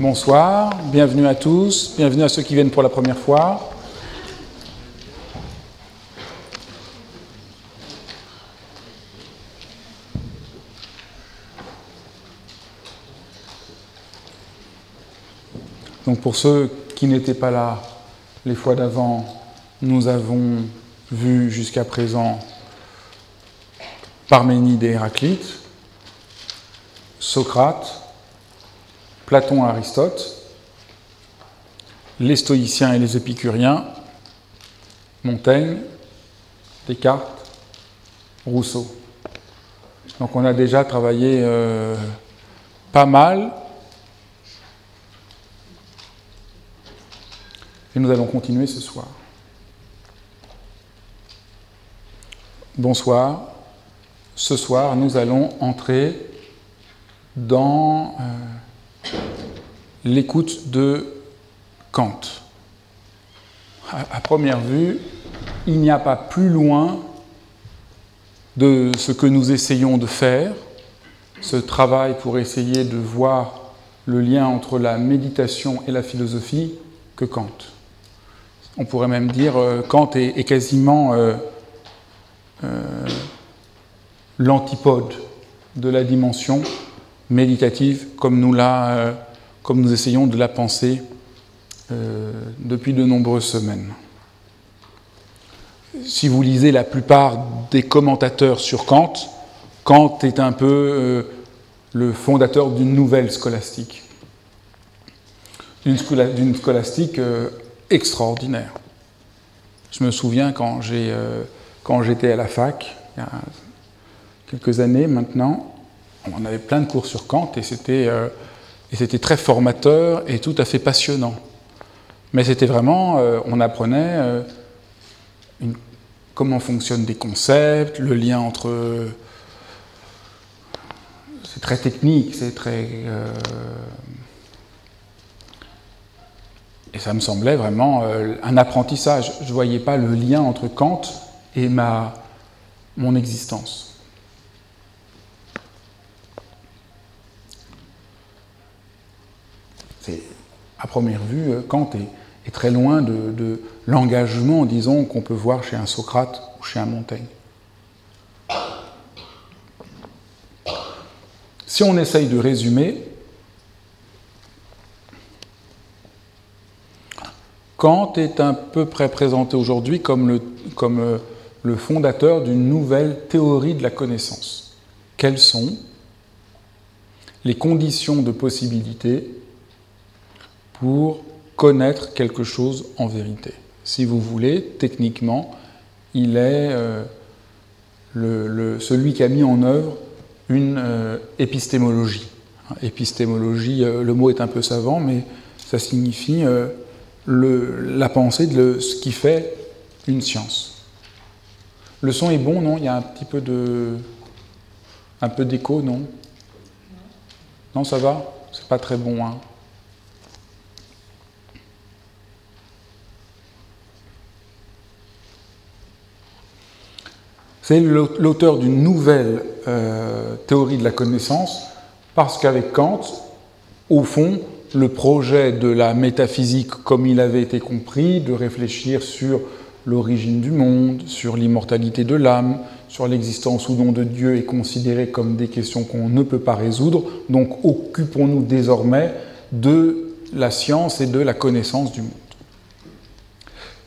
Bonsoir, bienvenue à tous, bienvenue à ceux qui viennent pour la première fois. Donc pour ceux qui n'étaient pas là les fois d'avant, nous avons vu jusqu'à présent Parménide et Héraclite, Socrate, Platon Aristote, les stoïciens et les épicuriens, Montaigne, Descartes, Rousseau. Donc on a déjà travaillé euh, pas mal. Et nous allons continuer ce soir. Bonsoir. Ce soir, nous allons entrer dans euh, l'écoute de Kant. À, première vue, il n'y a pas plus loin de ce que nous essayons de faire, ce travail pour essayer de voir le lien entre la méditation et la philosophie, que Kant. On pourrait même dire euh, Kant est, quasiment euh, l'antipode de la dimension méditative comme nous, euh, comme nous essayons de la penser euh, depuis de nombreuses semaines. Si vous lisez la plupart des commentateurs sur Kant, Kant est un peu euh, le fondateur d'une nouvelle scolastique, d'une scolastique extraordinaire. Je me souviens quand j'étais à la fac, il y a quelques années maintenant, on avait plein de cours sur Kant et c'était euh, très formateur et tout à fait passionnant. Mais c'était vraiment, euh, on apprenait euh, comment fonctionnent des concepts, le lien entre... c'est très technique, c'est très... et ça me semblait vraiment un apprentissage. Je ne voyais pas le lien entre Kant et ma, mon existence. À première vue, euh, Kant est, très loin de, l'engagement, disons, qu'on peut voir chez un Socrate ou chez un Montaigne. Si on essaye de résumer, Kant est à peu près présenté aujourd'hui comme euh, le fondateur d'une nouvelle théorie de la connaissance. Quelles sont les conditions de possibilité pour connaître quelque chose en vérité. Si vous voulez, techniquement, il est euh, le, celui qui a mis en œuvre une euh, épistémologie. Épistémologie, euh, le mot est un peu savant, mais ça signifie la pensée de ce qui fait une science. Le son est bon, non? Il y a un petit peu de. un peu d'écho, non? Non, ça va? C'est pas très bon, hein C'est l'auteur d'une nouvelle euh, théorie de la connaissance, parce qu'avec Kant, au fond, le projet de la métaphysique comme il avait été compris, de réfléchir sur l'origine du monde, sur l'immortalité de l'âme, sur l'existence ou non de Dieu est considéré comme des questions qu'on ne peut pas résoudre. Donc occupons-nous désormais de la science et de la connaissance du monde.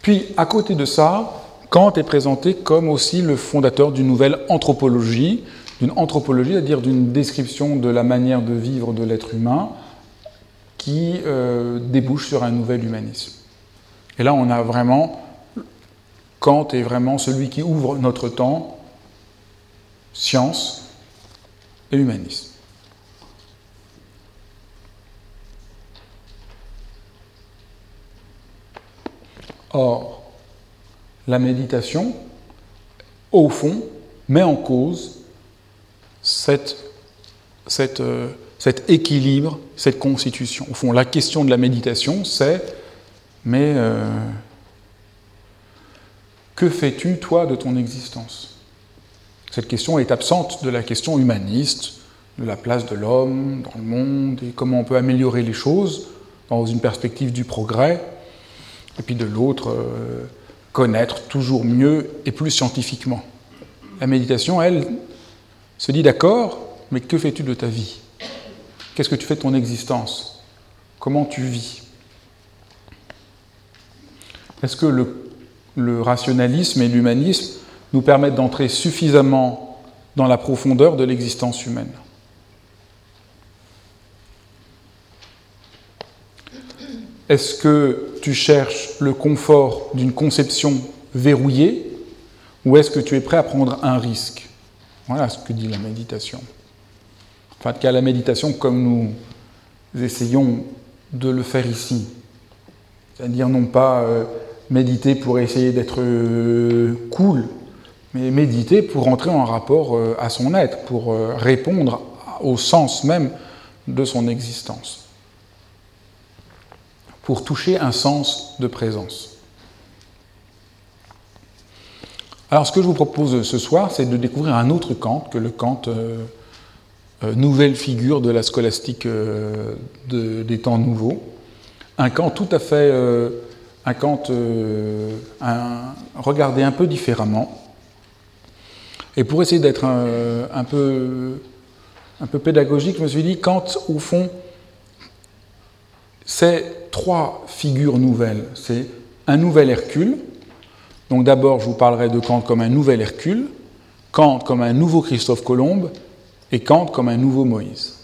Puis à côté de ça, Kant est présenté comme aussi le fondateur d'une nouvelle anthropologie, d'une anthropologie, c'est-à-dire d'une description de la manière de vivre de l'être humain qui euh, débouche sur un nouvel humanisme. Et là, on a vraiment, Kant est vraiment celui qui ouvre notre temps, science et humanisme. Or, la méditation, au fond, met en cause euh, cet équilibre, cette constitution. Au fond, la question de la méditation, c'est, mais euh, que fais-tu, toi, de ton existence? Cette question est absente de la question humaniste, de la place de l'homme dans le monde et comment on peut améliorer les choses dans une perspective du progrès, et puis de l'autre, euh, connaître toujours mieux et plus scientifiquement. La méditation, elle, se dit d'accord, mais que fais-tu de ta vie? Qu'est-ce que tu fais de ton existence? Comment tu vis? Est-ce que le, rationalisme et l'humanisme nous permettent d'entrer suffisamment dans la profondeur de l'existence humaine? Est-ce que tu cherches le confort d'une conception verrouillée ou est-ce que tu es prêt à prendre un risque? Voilà ce que dit la méditation. Enfin, qu'à la méditation comme nous essayons de le faire ici. C'est-à-dire non pas euh, méditer pour essayer d'être euh, cool, mais méditer pour entrer en rapport euh, à son être, pour répondre au sens même de son existence pour toucher un sens de présence. Alors ce que je vous propose ce soir, c'est de découvrir un autre Kant que le Kant, euh, euh, nouvelle figure de la scolastique euh, des temps nouveaux. Un Kant tout à fait, un Kant regardé un peu différemment. Et pour essayer d'être un, peu, un peu pédagogique, je me suis dit, Kant, au fond, c'est trois figures nouvelles. C'est un nouvel Hercule. Donc d'abord, je vous parlerai de Kant comme un nouvel Hercule, Kant comme un nouveau Christophe Colomb et Kant comme un nouveau Moïse.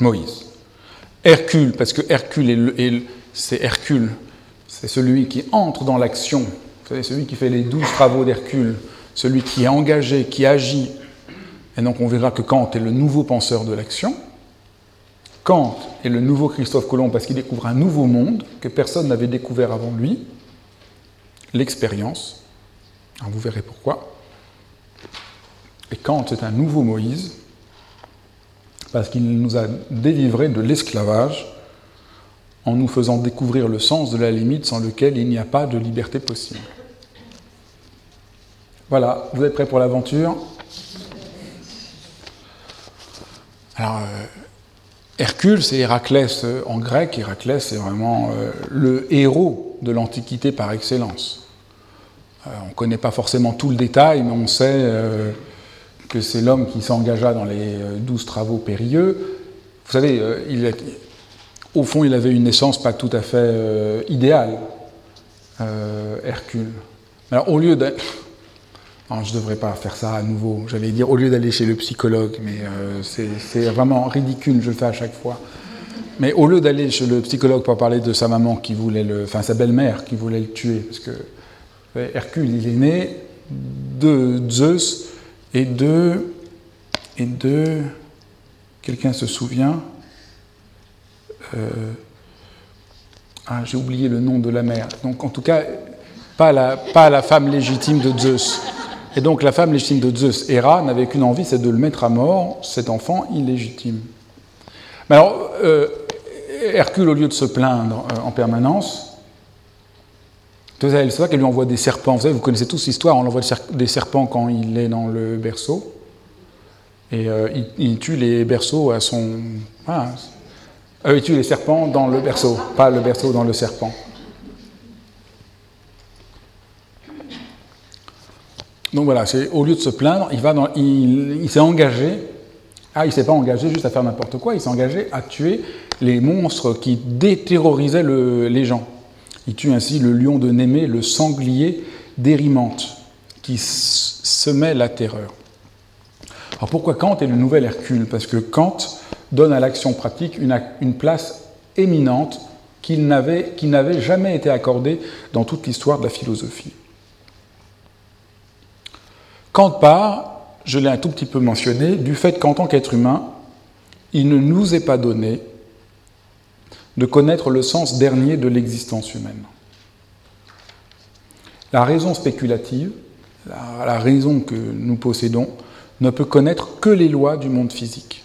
Moïse. Hercule, parce que Hercule, c'est Hercule, c'est celui qui entre dans l'action, vous savez, celui qui fait les douze travaux d'Hercule, celui qui est engagé, qui agit. Et donc on verra que Kant est le nouveau penseur de l'action. Kant est le nouveau Christophe Colomb parce qu'il découvre un nouveau monde que personne n'avait découvert avant lui, l'expérience. Vous verrez pourquoi. Et Kant est un nouveau Moïse parce qu'il nous a délivrés de l'esclavage en nous faisant découvrir le sens de la limite sans lequel il n'y a pas de liberté possible. Voilà, vous êtes prêts pour l'aventure? Alors, euh, Hercule, c'est Héraclès euh, en grec. Héraclès, c'est vraiment euh, le héros de l'Antiquité par excellence. Euh, on ne connaît pas forcément tout le détail, mais on sait que c'est l'homme qui s'engagea dans les douze travaux périlleux. Vous savez, au fond, il avait une naissance pas tout à fait idéale, Hercule. Alors, au lieu d'être je ne devrais pas faire ça à nouveau. J'allais dire au lieu d'aller chez le psychologue, mais euh, c'est vraiment ridicule, je le fais à chaque fois. Mais au lieu d'aller chez le psychologue pour parler de sa maman qui voulait le, enfin sa belle-mère qui voulait le tuer, parce que Hercule, il est né de Zeus et de et de quelqu'un se souvient. Euh, ah, j'ai oublié le nom de la mère. Donc en tout cas, pas la, pas la femme légitime de Zeus. Et donc la femme légitime de Zeus, Héra, n'avait qu'une envie, c'est de le mettre à mort, cet enfant illégitime. Mais alors, euh, Hercule, au lieu de se plaindre euh, en permanence, ça qu'elle lui envoie des serpents. Vous savez, vous connaissez tous l'histoire, on envoie des serpents quand il est dans le berceau. Et euh, il, tue les berceaux à son. Ah, il tue les serpents dans le berceau, pas le berceau dans le serpent. Donc voilà, au lieu de se plaindre, il, s'est engagé, ah, il s'est pas engagé juste à faire n'importe quoi, il s'est engagé à tuer les monstres qui déterrorisaient les gens. Il tue ainsi le lion de Némée, le sanglier d'Érimante, qui semait la terreur. Alors pourquoi Kant est le nouvel Hercule? Parce que Kant donne à l'action pratique une, place éminente qui n'avait jamais été accordée dans toute l'histoire de la philosophie. Kant part, je l'ai un tout petit peu mentionné, du fait qu'en tant qu'être humain, il ne nous est pas donné de connaître le sens dernier de l'existence humaine. La raison spéculative, la, raison que nous possédons, ne peut connaître que les lois du monde physique.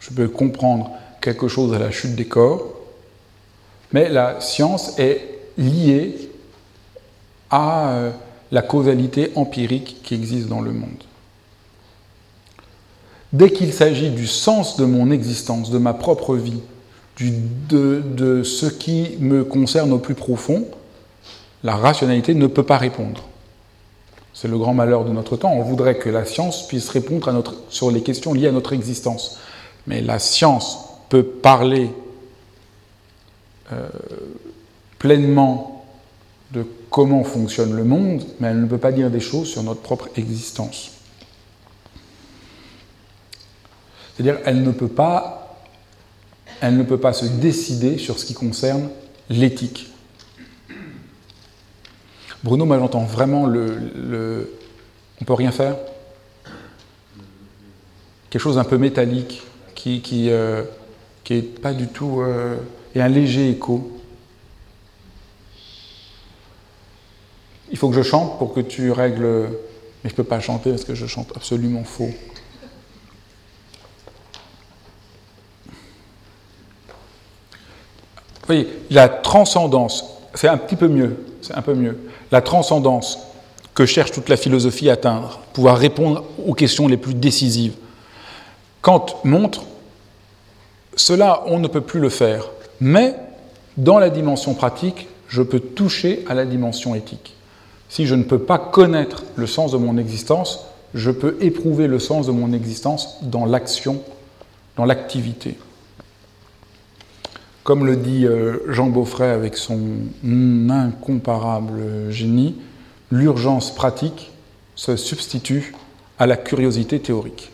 Je peux comprendre quelque chose à la chute des corps, mais la science est liée à euh, la causalité empirique qui existe dans le monde. Dès qu'il s'agit du sens de mon existence, de ma propre vie, de, ce qui me concerne au plus profond, la rationalité ne peut pas répondre. C'est le grand malheur de notre temps. On voudrait que la science puisse répondre sur les questions liées à notre existence. Mais la science peut parler euh, pleinement comment fonctionne le monde, mais elle ne peut pas dire des choses sur notre propre existence. C'est-à-dire, elle ne peut pas se décider sur ce qui concerne l'éthique. Bruno, moi j'entends vraiment le, le, On peut rien faire? Quelque chose un peu métallique, qui, qui, euh, est pas du tout. Euh, et un léger écho. Il faut que je chante pour que tu règles. Mais je ne peux pas chanter parce que je chante absolument faux. Vous voyez, la transcendance, c'est un petit peu mieux, c'est un peu mieux. La transcendance que cherche toute la philosophie à atteindre, pouvoir répondre aux questions les plus décisives. Kant montre, cela, on ne peut plus le faire, mais dans la dimension pratique, je peux toucher à la dimension éthique. Si je ne peux pas connaître le sens de mon existence, je peux éprouver le sens de mon existence dans l'action, dans l'activité. Comme le dit euh, Jean Beaufray avec son incomparable génie, l'urgence pratique se substitue à la curiosité théorique.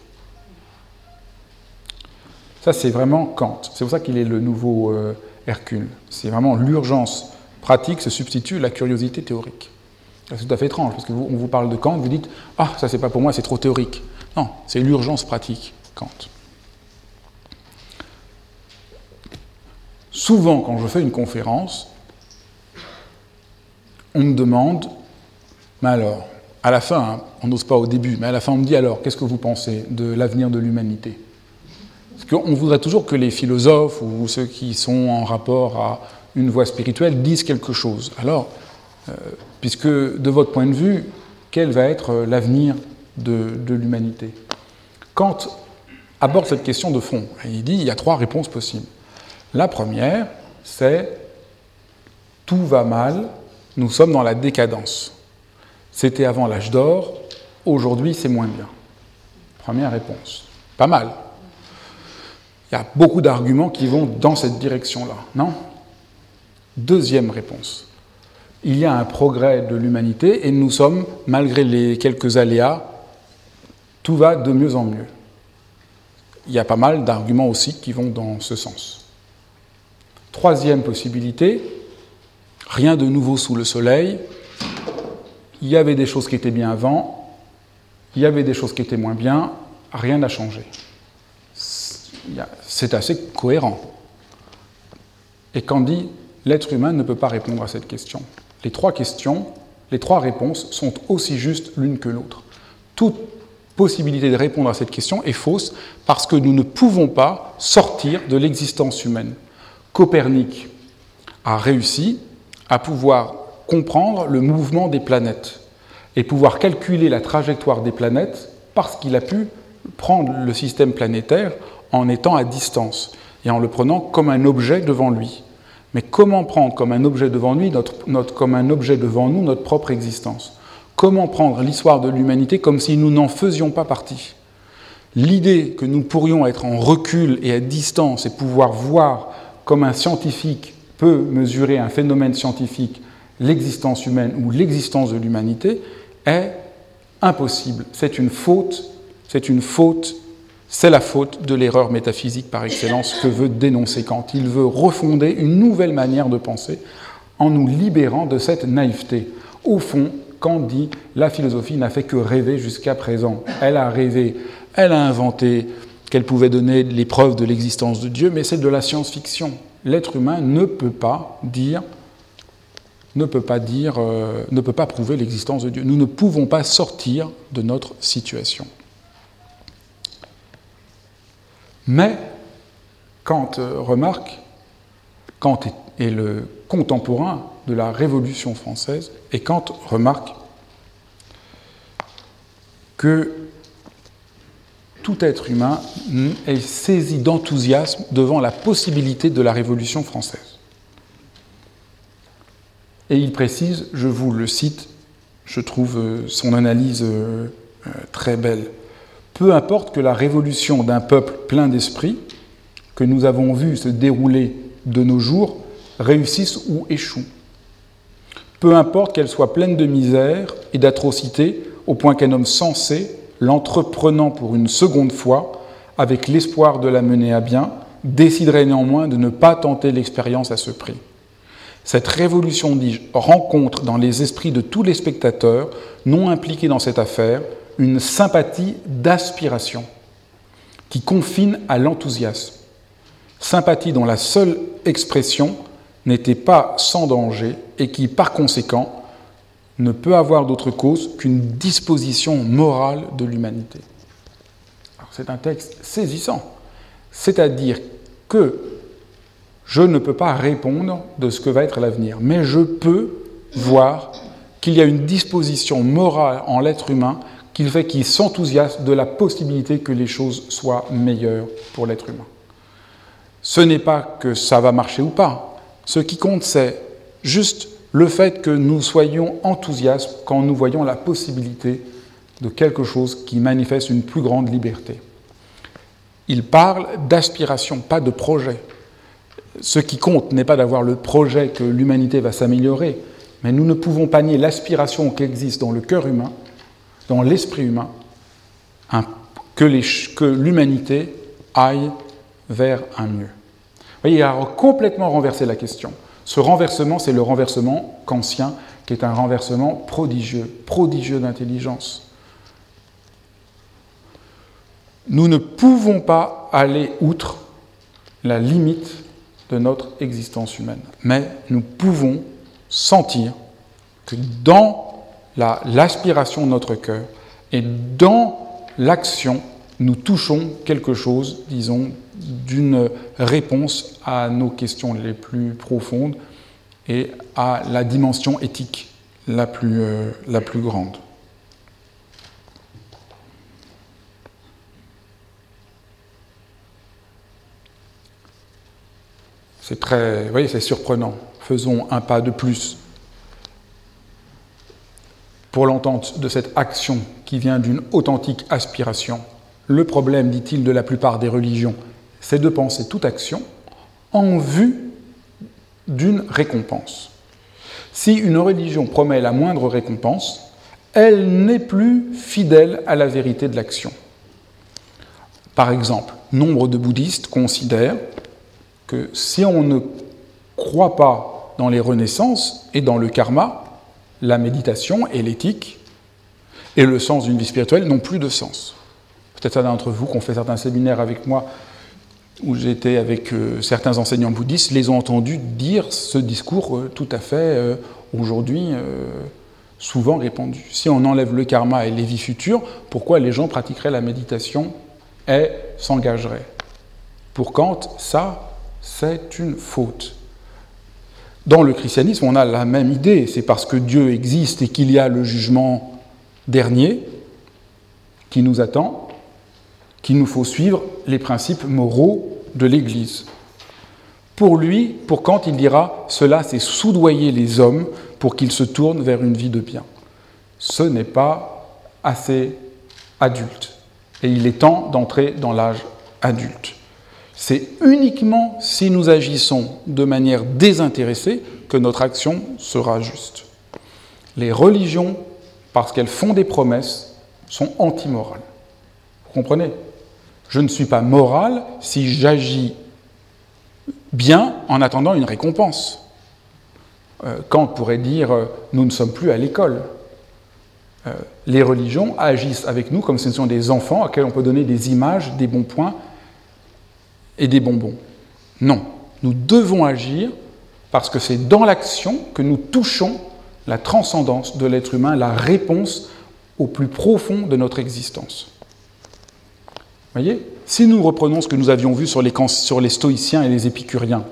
Ça, c'est vraiment Kant. C'est pour ça qu'il est le nouveau euh, Hercule. C'est vraiment l'urgence pratique se substitue à la curiosité théorique. C'est tout à fait étrange, parce qu'on vous, vous parle de Kant, vous dites Ah, ça c'est pas pour moi, c'est trop théorique. Non, c'est l'urgence pratique, Kant. Souvent, quand je fais une conférence, on me demande, mais alors, à la fin, hein, on n'ose pas au début, mais à la fin, on me dit alors, qu'est-ce que vous pensez de l'avenir de l'humanité? Parce qu'on voudrait toujours que les philosophes ou ceux qui sont en rapport à une voie spirituelle disent quelque chose. Alors, puisque de votre point de vue, quel va être l'avenir de, de l'humanité? Kant aborde cette question de fond. Il dit il y a trois réponses possibles. La première, c'est tout va mal, nous sommes dans la décadence. C'était avant l'âge d'or, aujourd'hui c'est moins bien. Première réponse. Pas mal. Il y a beaucoup d'arguments qui vont dans cette direction-là, non? Deuxième réponse. Il y a un progrès de l'humanité et nous sommes, malgré les quelques aléas, tout va de mieux en mieux. Il y a pas mal d'arguments aussi qui vont dans ce sens. Troisième possibilité, rien de nouveau sous le soleil. Il y avait des choses qui étaient bien avant, il y avait des choses qui étaient moins bien, rien n'a changé. C'est assez cohérent. Et quand dit l'être humain ne peut pas répondre à cette question. Les trois questions, les trois réponses sont aussi justes l'une que l'autre. Toute possibilité de répondre à cette question est fausse parce que nous ne pouvons pas sortir de l'existence humaine. Copernic a réussi à pouvoir comprendre le mouvement des planètes et pouvoir calculer la trajectoire des planètes parce qu'il a pu prendre le système planétaire en étant à distance et en le prenant comme un objet devant lui. Mais comment prendre comme un objet devant nous, notre propre existence? Comment prendre l'histoire de l'humanité comme si nous n'en faisions pas partie? L'idée que nous pourrions être en recul et à distance et pouvoir voir comme un scientifique peut mesurer un phénomène scientifique, l'existence humaine ou l'existence de l'humanité, est impossible. C'est une faute, c'est une faute, c'est la faute de l'erreur métaphysique par excellence que veut dénoncer Kant. Il veut refonder une nouvelle manière de penser en nous libérant de cette naïveté. Au fond, Kant dit la philosophie n'a fait que rêver jusqu'à présent. Elle a rêvé, elle a inventé, qu'elle pouvait donner les preuves de l'existence de Dieu, mais c'est de la science-fiction. L'être humain ne peut pas dire, ne peut pas dire, euh, ne peut pas prouver l'existence de Dieu. Nous ne pouvons pas sortir de notre situation. Mais Kant euh, remarque, Kant est le contemporain de la Révolution française, et Kant remarque que tout être humain est saisi d'enthousiasme devant la possibilité de la Révolution française. Et il précise, je vous le cite, je trouve euh, son analyse euh, très belle. Peu importe que la révolution d'un peuple plein d'esprit, que nous avons vu se dérouler de nos jours, réussisse ou échoue. Peu importe qu'elle soit pleine de misère et d'atrocités, au point qu'un homme sensé, l'entreprenant pour une seconde fois, avec l'espoir de la mener à bien, déciderait néanmoins de ne pas tenter l'expérience à ce prix. Cette révolution, dis-je, rencontre dans les esprits de tous les spectateurs non impliqués dans cette affaire une sympathie d'aspiration qui confine à l'enthousiasme. Sympathie dont la seule expression n'était pas sans danger et qui, par conséquent, ne peut avoir d'autre cause qu'une disposition morale de l'humanité. C'est un texte saisissant, c'est-à-dire que je ne peux pas répondre de ce que va être l'avenir, mais je peux voir qu'il y a une disposition morale en l'être humain qui fait qu'il s'enthousiasme de la possibilité que les choses soient meilleures pour l'être humain. Ce n'est pas que ça va marcher ou pas. Ce qui compte, c'est juste le fait que nous soyons enthousiastes quand nous voyons la possibilité de quelque chose qui manifeste une plus grande liberté. Il parle d'aspiration, pas de projet. Ce qui compte n'est pas d'avoir le projet que l'humanité va s'améliorer, mais nous ne pouvons pas nier l'aspiration qui existe dans le cœur humain, dans l'esprit humain, que l'humanité aille vers un mieux. Vous voyez, il a complètement renversé la question. Ce renversement, c'est le renversement kantien, qui est un renversement prodigieux, prodigieux d'intelligence. Nous ne pouvons pas aller outre la limite de notre existence humaine, mais nous pouvons sentir que dans l'aspiration de notre cœur et dans l'action, nous touchons quelque chose, disons, d'une réponse à nos questions les plus profondes et à la dimension éthique la plus, euh, la plus grande. C'est très, voyez, c'est surprenant. Faisons un pas de plus pour l'entente de cette action qui vient d'une authentique aspiration. Le problème, dit-il, de la plupart des religions, c'est de penser toute action en vue d'une récompense. Si une religion promet la moindre récompense, elle n'est plus fidèle à la vérité de l'action. Par exemple, nombre de bouddhistes considèrent que si on ne croit pas dans les renaissances et dans le karma, la méditation et l'éthique et le sens d'une vie spirituelle n'ont plus de sens. Peut-être certains d'entre vous qui ont fait certains séminaires avec moi où j'étais avec euh, certains enseignants bouddhistes, les ont entendus dire ce discours euh, tout à fait euh, aujourd'hui souvent répandu. Si on enlève le karma et les vies futures, pourquoi les gens pratiqueraient la méditation et s'engageraient? Pour Kant, ça, c'est une faute. Dans le christianisme, on a la même idée. C'est parce que Dieu existe et qu'il y a le jugement dernier qui nous attend qu'il nous faut suivre les principes moraux de l'Église. Pour lui, pour Kant, il dira Cela, c'est soudoyer les hommes pour qu'ils se tournent vers une vie de bien. Ce n'est pas assez adulte. Et il est temps d'entrer dans l'âge adulte. C'est uniquement si nous agissons de manière désintéressée que notre action sera juste. Les religions, parce qu'elles font des promesses, sont antimorales. Vous comprenez? Je ne suis pas moral si j'agis bien en attendant une récompense. Euh, Kant pourrait dire euh, nous ne sommes plus à l'école. Euh, les religions agissent avec nous comme si ce sont des enfants à qui on peut donner des images, des bons points et des bonbons. Non, nous devons agir parce que c'est dans l'action que nous touchons la transcendance de l'être humain, la réponse au plus profond de notre existence voyez Si nous reprenons ce que nous avions vu sur les, stoïciens et les épicuriens,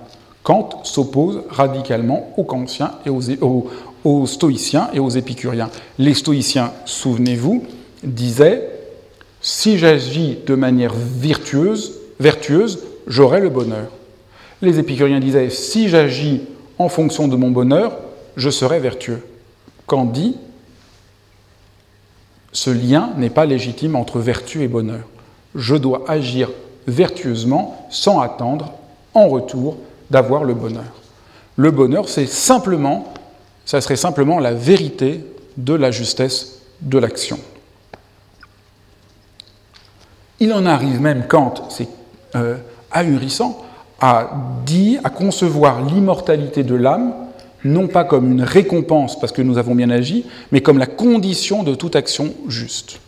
Kant s'oppose radicalement aux kantiens et aux, stoïciens et aux épicuriens. Les stoïciens, souvenez-vous, disaient Si j'agis de manière vertueuse, vertueuse, j'aurai le bonheur. Les épicuriens disaient si j'agis en fonction de mon bonheur, je serai vertueux. Kant dit ce lien n'est pas légitime entre vertu et bonheur. Je dois agir vertueusement sans attendre en retour d'avoir le bonheur. Le bonheur, c'est simplement, ça serait simplement la vérité de la justesse de l'action. Il en arrive même quand c'est euh, ahurissant à dire, à concevoir l'immortalité de l'âme, non pas comme une récompense parce que nous avons bien agi, mais comme la condition de toute action juste.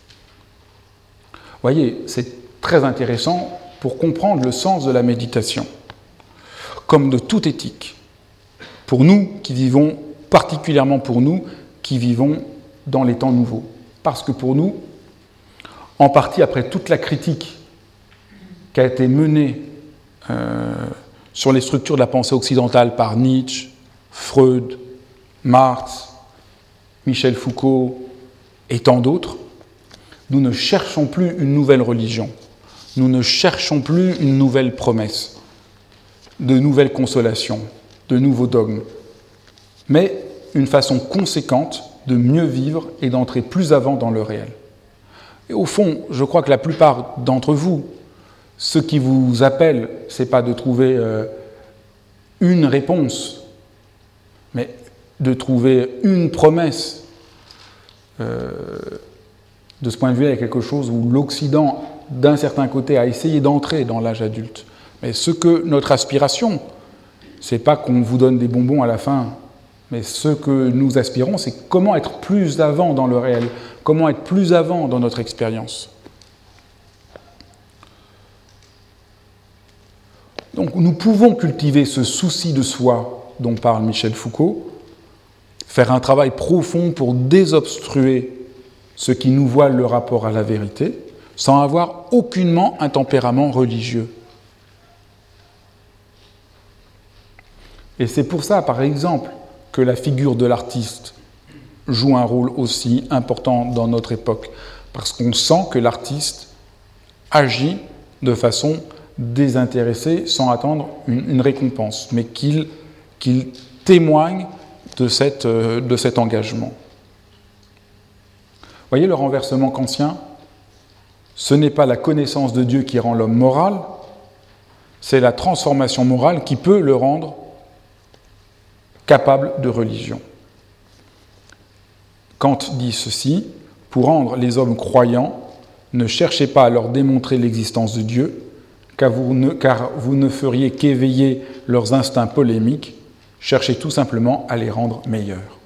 Voyez, c'est très intéressant pour comprendre le sens de la méditation, comme de toute éthique. Pour nous qui vivons, particulièrement pour nous qui vivons dans les temps nouveaux. Parce que pour nous, en partie après toute la critique qui a été menée sur les structures de la pensée occidentale par Nietzsche, Freud, Marx, Michel Foucault et tant d'autres, nous ne cherchons plus une nouvelle religion, nous ne cherchons plus une nouvelle promesse, de nouvelles consolations, de nouveaux dogmes, mais une façon conséquente de mieux vivre et d'entrer plus avant dans le réel. Et au fond, je crois que la plupart d'entre vous, ce qui vous appelle, ce n'est pas de trouver euh, une réponse, mais de trouver une promesse. Euh, de ce point de vue, il y a quelque chose où l'Occident, d'un certain côté, a essayé d'entrer dans l'âge adulte. Mais ce que notre aspiration, c'est pas qu'on vous donne des bonbons à la fin, mais ce que nous aspirons, c'est comment être plus avant dans le réel, comment être plus avant dans notre expérience. Donc nous pouvons cultiver ce souci de soi dont parle Michel Foucault, faire un travail profond pour désobstruer ce qui nous voile le rapport à la vérité, sans avoir aucunement un tempérament religieux. Et c'est pour ça, par exemple, que la figure de l'artiste joue un rôle aussi important dans notre époque, parce qu'on sent que l'artiste agit de façon désintéressée sans attendre une, récompense, mais qu'il témoigne de, cette, euh, de cet engagement. Voyez le renversement kantien Ce n'est pas la connaissance de Dieu qui rend l'homme moral, c'est la transformation morale qui peut le rendre capable de religion. Kant dit ceci, pour rendre les hommes croyants, ne cherchez pas à leur démontrer l'existence de Dieu, car vous ne, feriez qu'éveiller leurs instincts polémiques, cherchez tout simplement à les rendre meilleurs.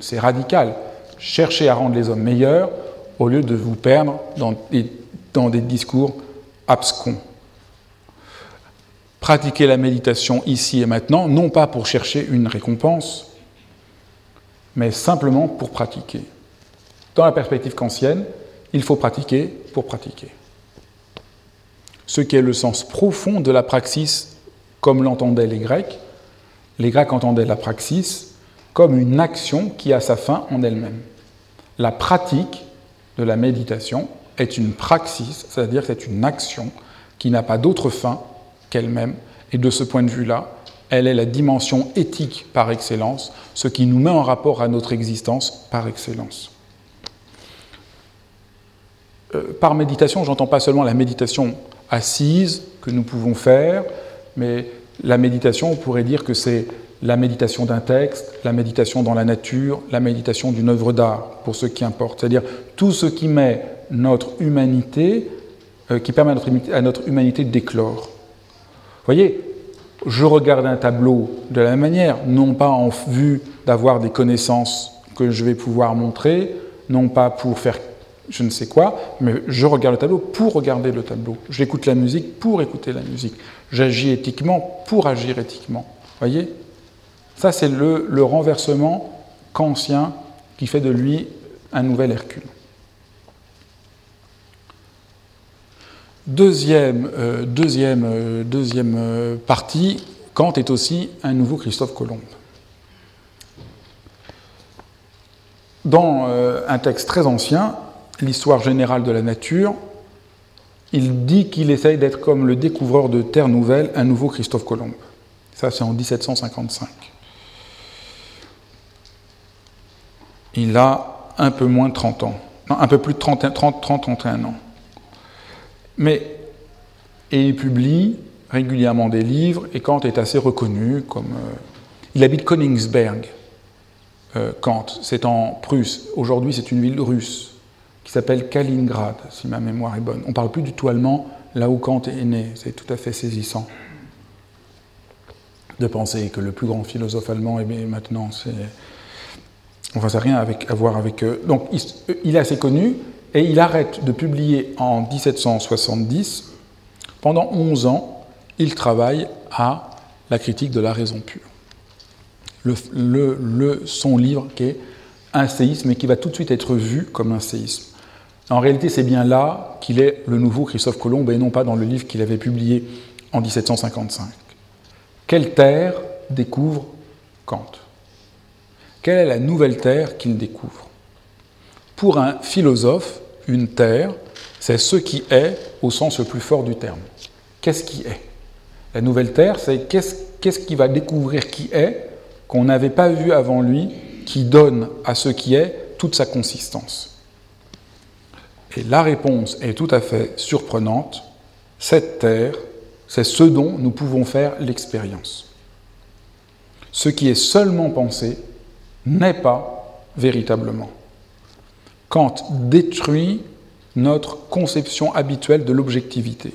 C'est radical. Cherchez à rendre les hommes meilleurs au lieu de vous perdre dans dans des discours abscons pratiquer la méditation ici et maintenant, non pas pour chercher une récompense, mais simplement pour pratiquer. Dans la perspective kantienne, il faut pratiquer pour pratiquer. Ce qui est le sens profond de la praxis comme l'entendaient les Grecs. Les Grecs entendaient la praxis comme une action qui a sa fin en elle-même. La pratique de la méditation est une praxis, c'est-à-dire c'est une action qui n'a pas d'autre fin elle-même. Et de ce point de vue-là, elle est la dimension éthique par excellence, ce qui nous met en rapport à notre existence par excellence. Euh, par méditation, j'entends pas seulement la méditation assise que nous pouvons faire, mais la méditation, on pourrait dire que c'est la méditation d'un texte, la méditation dans la nature, la méditation d'une œuvre d'art, pour ce qui importe. C'est-à-dire tout ce qui met notre humanité, euh, qui permet à notre humanité d'éclore voyez, je regarde un tableau de la même manière, non pas en vue d'avoir des connaissances que je vais pouvoir montrer, non pas pour faire je ne sais quoi, mais je regarde le tableau pour regarder le tableau. J'écoute la musique pour écouter la musique. J'agis éthiquement pour agir éthiquement. Voyez? Ça, c'est le, renversement kantien qui fait de lui un nouvel Hercule. Deuxième, euh, euh, euh, partie, Kant est aussi un nouveau Christophe Colomb. Dans un texte très ancien, l'histoire générale de la nature, il dit qu'il essaye d'être comme le découvreur de terre nouvelle, un nouveau Christophe Colomb. Ça, c'est en 1755. Il a un peu moins de 30 ans. Un peu plus de 30, 30, 30 31 ans. Mais, et il publie régulièrement des livres, et Kant est assez reconnu comme... Euh, il habite Königsberg, euh, Kant, c'est en Prusse. Aujourd'hui, c'est une ville russe qui s'appelle Kaliningrad, si ma mémoire est bonne. On ne parle plus du tout allemand là où Kant est né. C'est tout à fait saisissant de penser que le plus grand philosophe allemand est maintenant, c'est. Enfin, ça n'a rien à voir avec eux. Donc, il est assez connu et il arrête de publier en 1770. Pendant 11 ans, il travaille à la critique de la raison pure le, son livre qui est un séisme et qui va tout de suite être vu comme un séisme. En réalité, c'est bien là qu'il est le nouveau Christophe Colomb et non pas dans le livre qu'il avait publié en 1755. Quelle terre découvre Kant? Quelle est la nouvelle terre qu'il découvre? Pour un philosophe, une terre, c'est ce qui est au sens le plus fort du terme. Qu'est-ce qui est? La nouvelle terre, c'est qu'est-ce qui va découvrir qui est qu'on n'avait pas vu avant lui, qui donne à ce qui est toute sa consistance. Et la réponse est tout à fait surprenante. Cette terre, c'est ce dont nous pouvons faire l'expérience. Ce qui est seulement pensé n'est pas véritablement. Kant détruit notre conception habituelle de l'objectivité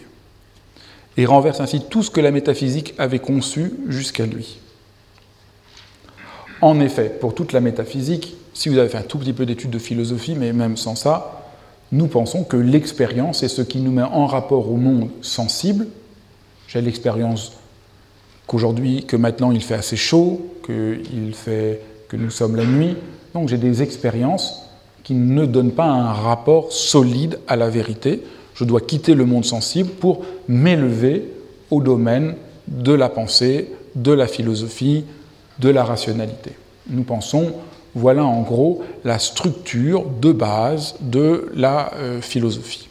et renverse ainsi tout ce que la métaphysique avait conçu jusqu'à lui. En effet, pour toute la métaphysique, si vous avez fait un tout petit peu d'études de philosophie, mais même sans ça, nous pensons que l'expérience est ce qui nous met en rapport au monde sensible. J'ai l'expérience qu'aujourd'hui, que maintenant il fait assez chaud, que, fait, que nous sommes la nuit. Donc j'ai des expériences qui ne donnent pas un rapport solide à la vérité. Je dois quitter le monde sensible pour m'élever au domaine de la pensée, de la philosophie, de la rationalité. Nous pensons, voilà en gros la structure de base de la euh, philosophie.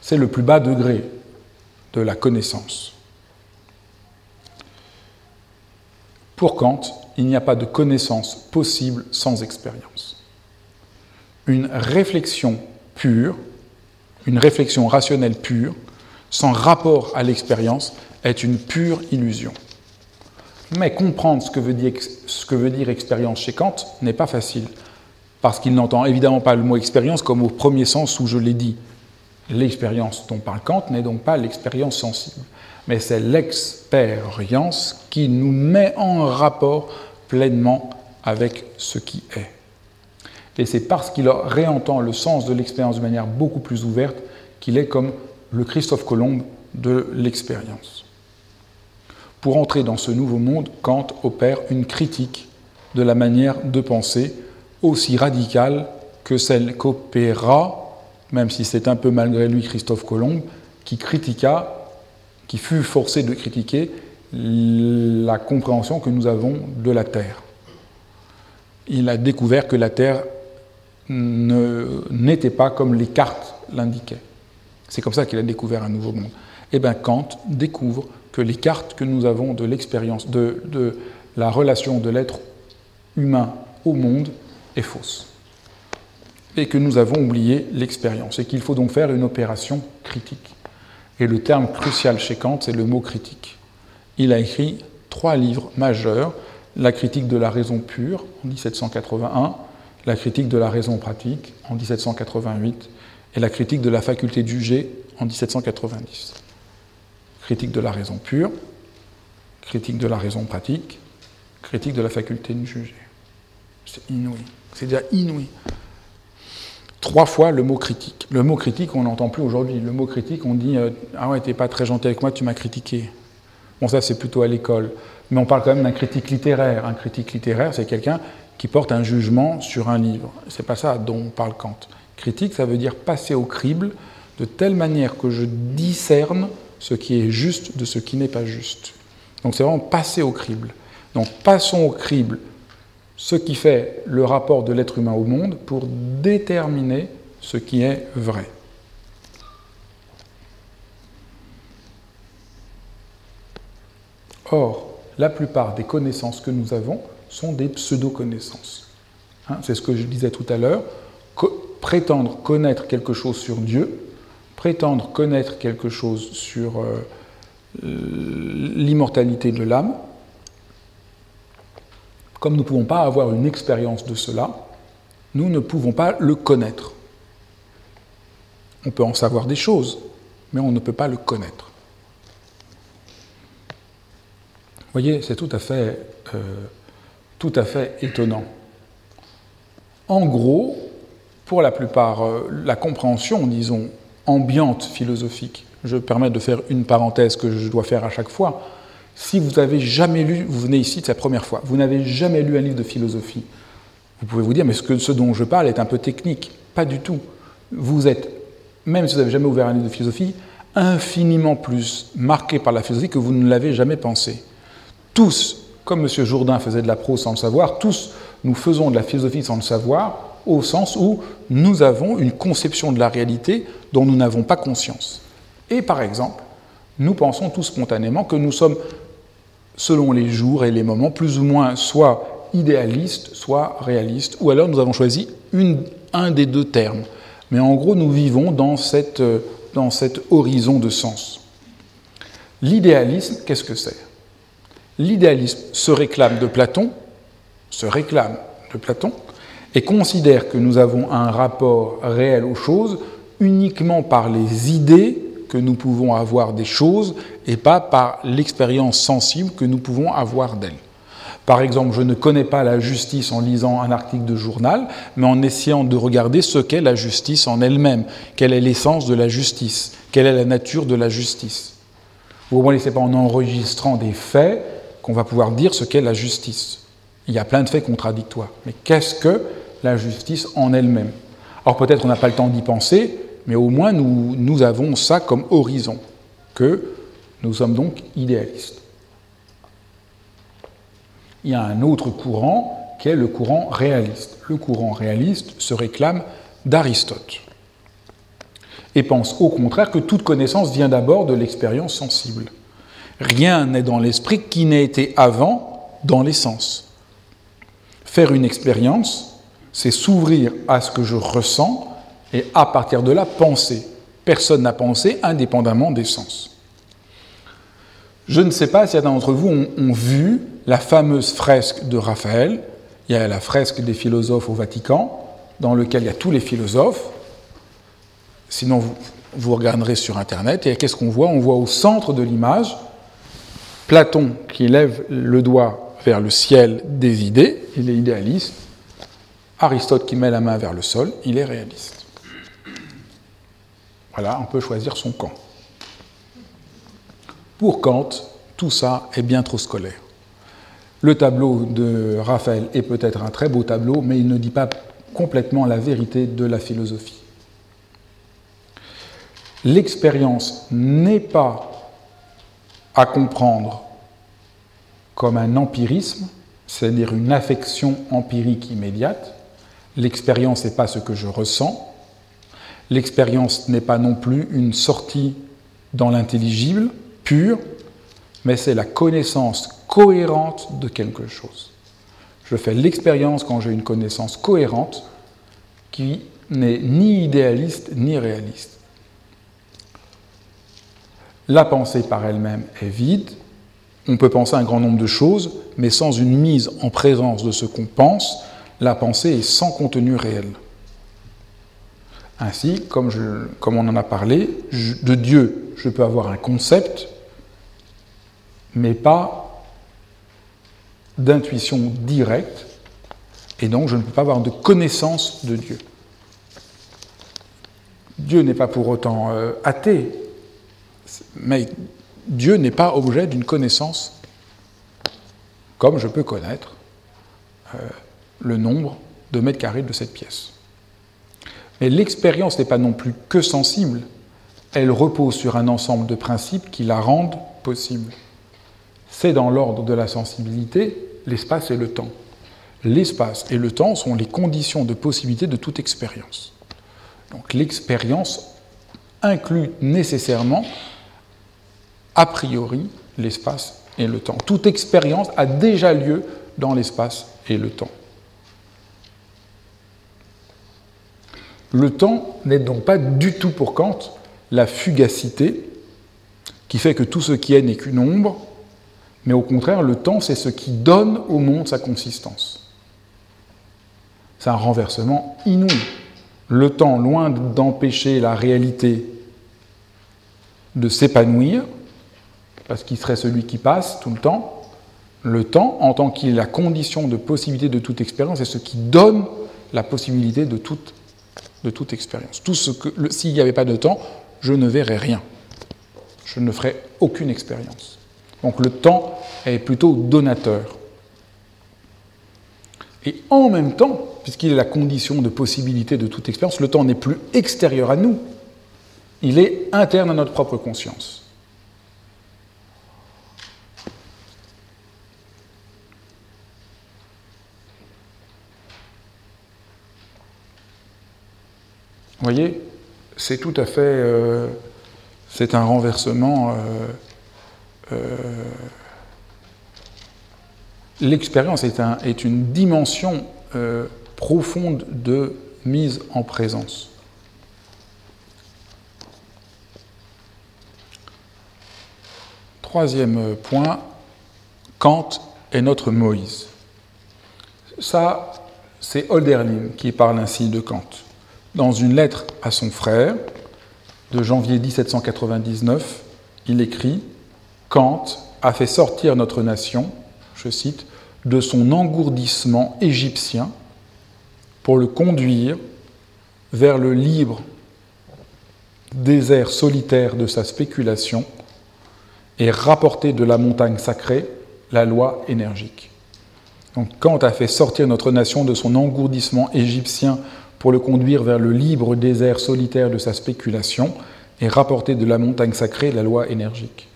C'est le plus bas degré de la connaissance. Pour Kant, il n'y a pas de connaissance possible sans expérience. Une réflexion pure, une réflexion rationnelle pure, sans rapport à l'expérience, est une pure illusion. Mais comprendre ce que veut dire, expérience chez Kant n'est pas facile, parce qu'il n'entend évidemment pas le mot expérience comme au premier sens où je l'ai dit. L'expérience dont parle Kant n'est donc pas l'expérience sensible, mais c'est l'expérience qui nous met en rapport pleinement avec ce qui est. Et c'est parce qu'il réentend le sens de l'expérience de manière beaucoup plus ouverte qu'il est comme le Christophe Colomb de l'expérience. Pour entrer dans ce nouveau monde, Kant opère une critique de la manière de penser aussi radicale que celle qu'opéra, même si c'est un peu malgré lui Christophe Colomb, qui critiqua, qui fut forcé de critiquer la compréhension que nous avons de la Terre. Il a découvert que la Terre n'était pas comme les cartes l'indiquaient. C'est comme ça qu'il a découvert un nouveau monde. Eh bien Kant découvre que les cartes que nous avons de l'expérience, de, de, la relation de l'être humain au monde est fausse. Et que nous avons oublié l'expérience. Et qu'il faut donc faire une opération critique. Et le terme crucial chez Kant, c'est le mot critique. Il a écrit trois livres majeurs La critique de la raison pure en 1781, La critique de la raison pratique en 1788 et La critique de la faculté de juger en 1790 critique de la raison pure, critique de la raison pratique, critique de la faculté de juger. C'est inouï. C'est déjà inouï. Trois fois le mot critique. Le mot critique, on n'entend plus aujourd'hui. Le mot critique, on dit euh, Ah ouais, t'es pas très gentil avec moi, tu m'as critiqué. Bon, ça, c'est plutôt à l'école. Mais on parle quand même d'un critique littéraire. Un critique littéraire, c'est quelqu'un qui porte un jugement sur un livre. C'est pas ça dont on parle Kant. Critique, ça veut dire passer au crible de telle manière que je discerne ce qui est juste de ce qui n'est pas juste. Donc c'est vraiment passer au crible. Donc passons au crible ce qui fait le rapport de l'être humain au monde pour déterminer ce qui est vrai. Or, la plupart des connaissances que nous avons sont des pseudo-connaissances. Hein, c'est ce que je disais tout à l'heure. prétendre connaître quelque chose sur Dieu, prétendre connaître quelque chose sur euh, l'immortalité de l'âme, comme nous ne pouvons pas avoir une expérience de cela, nous ne pouvons pas le connaître. On peut en savoir des choses, mais on ne peut pas le connaître. Vous voyez, c'est tout à fait, euh, étonnant. En gros, pour la plupart, euh, la compréhension, disons, ambiante philosophique, je permets de faire une parenthèse que je dois faire à chaque fois, si vous n'avez jamais lu, vous venez ici, c'est la première fois, vous n'avez jamais lu un livre de philosophie, vous pouvez vous dire, mais ce, que, ce dont je parle est un peu technique. Pas du tout. Vous êtes, même si vous n'avez jamais ouvert un livre de philosophie, infiniment plus marqué par la philosophie que vous ne l'avez jamais pensé. Tous, comme M. Jourdain faisait de la prose sans le savoir, tous nous faisons de la philosophie sans le savoir, au sens où nous avons une conception de la réalité dont nous n'avons pas conscience. Et par exemple, nous pensons tous spontanément que nous sommes selon les jours et les moments, plus ou moins soit idéaliste, soit réaliste, ou alors nous avons choisi un des deux termes. Mais en gros, nous vivons dans, dans cet horizon de sens. L'idéalisme, qu'est-ce que c'est? L'idéalisme se réclame de Platon, se réclame de Platon, et considère que nous avons un rapport réel aux choses uniquement par les idées que nous pouvons avoir des choses et pas par l'expérience sensible que nous pouvons avoir d'elles. Par exemple, je ne connais pas la justice en lisant un article de journal, mais en essayant de regarder ce qu'est la justice en elle-même, quelle est l'essence de la justice, quelle est la nature de la justice? Vous comprenez, ce n'est pas en enregistrant des faits qu'on va pouvoir dire ce qu'est la justice. Il y a plein de faits contradictoires. Mais qu'est-ce que la justice en elle-même Alors peut-être on n'a pas le temps d'y penser, mais au moins nous, nous avons ça comme horizon, que nous sommes donc idéalistes. Il y a un autre courant qui est le courant réaliste. Le courant réaliste se réclame d'Aristote et pense au contraire que toute connaissance vient d'abord de l'expérience sensible. Rien n'est dans l'esprit qui n'ait été avant dans les sens. Faire une expérience, c'est s'ouvrir à ce que je ressens et à partir de là penser. Personne n'a pensé indépendamment des sens. Je ne sais pas si certains d'entre vous ont, vu la fameuse fresque de Raphaël. Il y a la fresque des philosophes au Vatican, dans lequel il y a tous les philosophes. Sinon, vous, vous regarderez sur Internet. Et qu'est-ce qu'on voit? On voit au centre de l'image Platon qui lève le doigt vers le ciel des idées, il est idéaliste. Aristote qui met la main vers le sol, il est réaliste. Voilà, on peut choisir son camp. Pour Kant, tout ça est bien trop scolaire. Le tableau de Raphaël est peut-être un très beau tableau, mais il ne dit pas complètement la vérité de la philosophie. L'expérience n'est pas à comprendre comme un empirisme, c'est-à-dire une affection empirique immédiate. L'expérience n'est pas ce que je ressens, L'expérience n'est pas non plus une sortie dans l'intelligible pur, mais c'est la connaissance cohérente de quelque chose. Je fais l'expérience quand j'ai une connaissance cohérente qui n'est ni idéaliste ni réaliste. La pensée par elle-même est vide. On peut penser un grand nombre de choses, mais sans une mise en présence de ce qu'on pense, la pensée est sans contenu réel. Ainsi, comme, on en a parlé, de Dieu, je peux avoir un concept, mais pas d'intuition directe, et donc je ne peux pas avoir de connaissance de Dieu. Dieu n'est pas pour autant euh, athée, mais Dieu n'est pas objet d'une connaissance comme je peux connaître euh, le nombre de mètres carrés de cette pièce. Mais l'expérience n'est pas non plus que sensible, elle repose sur un ensemble de principes qui la rendent possible. C'est dans l'ordre de la sensibilité l'espace et le temps. l'espace et le temps sont les conditions de possibilité de toute expérience. Donc l'expérience inclut nécessairement, a priori, l'espace et le temps. Toute expérience a déjà lieu dans l'espace et le temps. Le temps n'est donc pas du tout pour Kant la fugacité qui fait que tout ce qui est n'est qu'une ombre, mais au contraire, le temps, c'est ce qui donne au monde sa consistance. C'est un renversement inouï. Le temps, loin d'empêcher la réalité de s'épanouir, parce qu'il serait celui qui passe tout le temps, le temps, en tant qu'il est la condition de possibilité de toute expérience, est ce qui donne la possibilité de toute, de toute expérience. Tout ce que, s'il n'y avait pas de temps, je ne verrais rien. Je ne ferais aucune expérience. Donc le temps est plutôt donateur. Et en même temps, puisqu'il est la condition de possibilité de toute expérience, le temps n'est plus extérieur à nous, il est interne à notre propre conscience. Voyez, c'est tout à fait... Euh, c'est un renversement... Euh, euh, l'expérience est, est, une dimension profonde de mise en présence. Troisième point, Kant est notre Moïse. Ça, c'est Holderlin qui parle ainsi de Kant dans une lettre à son frère de janvier 1799, il écrit Kant a fait sortir notre nation, je cite, de son engourdissement égyptien pour le conduire vers le libre désert solitaire de sa spéculation et rapporter de la montagne sacrée la loi énergique. Donc Kant a fait sortir notre nation de son engourdissement égyptien pour le conduire vers le libre désert solitaire de sa spéculation et rapporter de la montagne sacrée la loi énergique.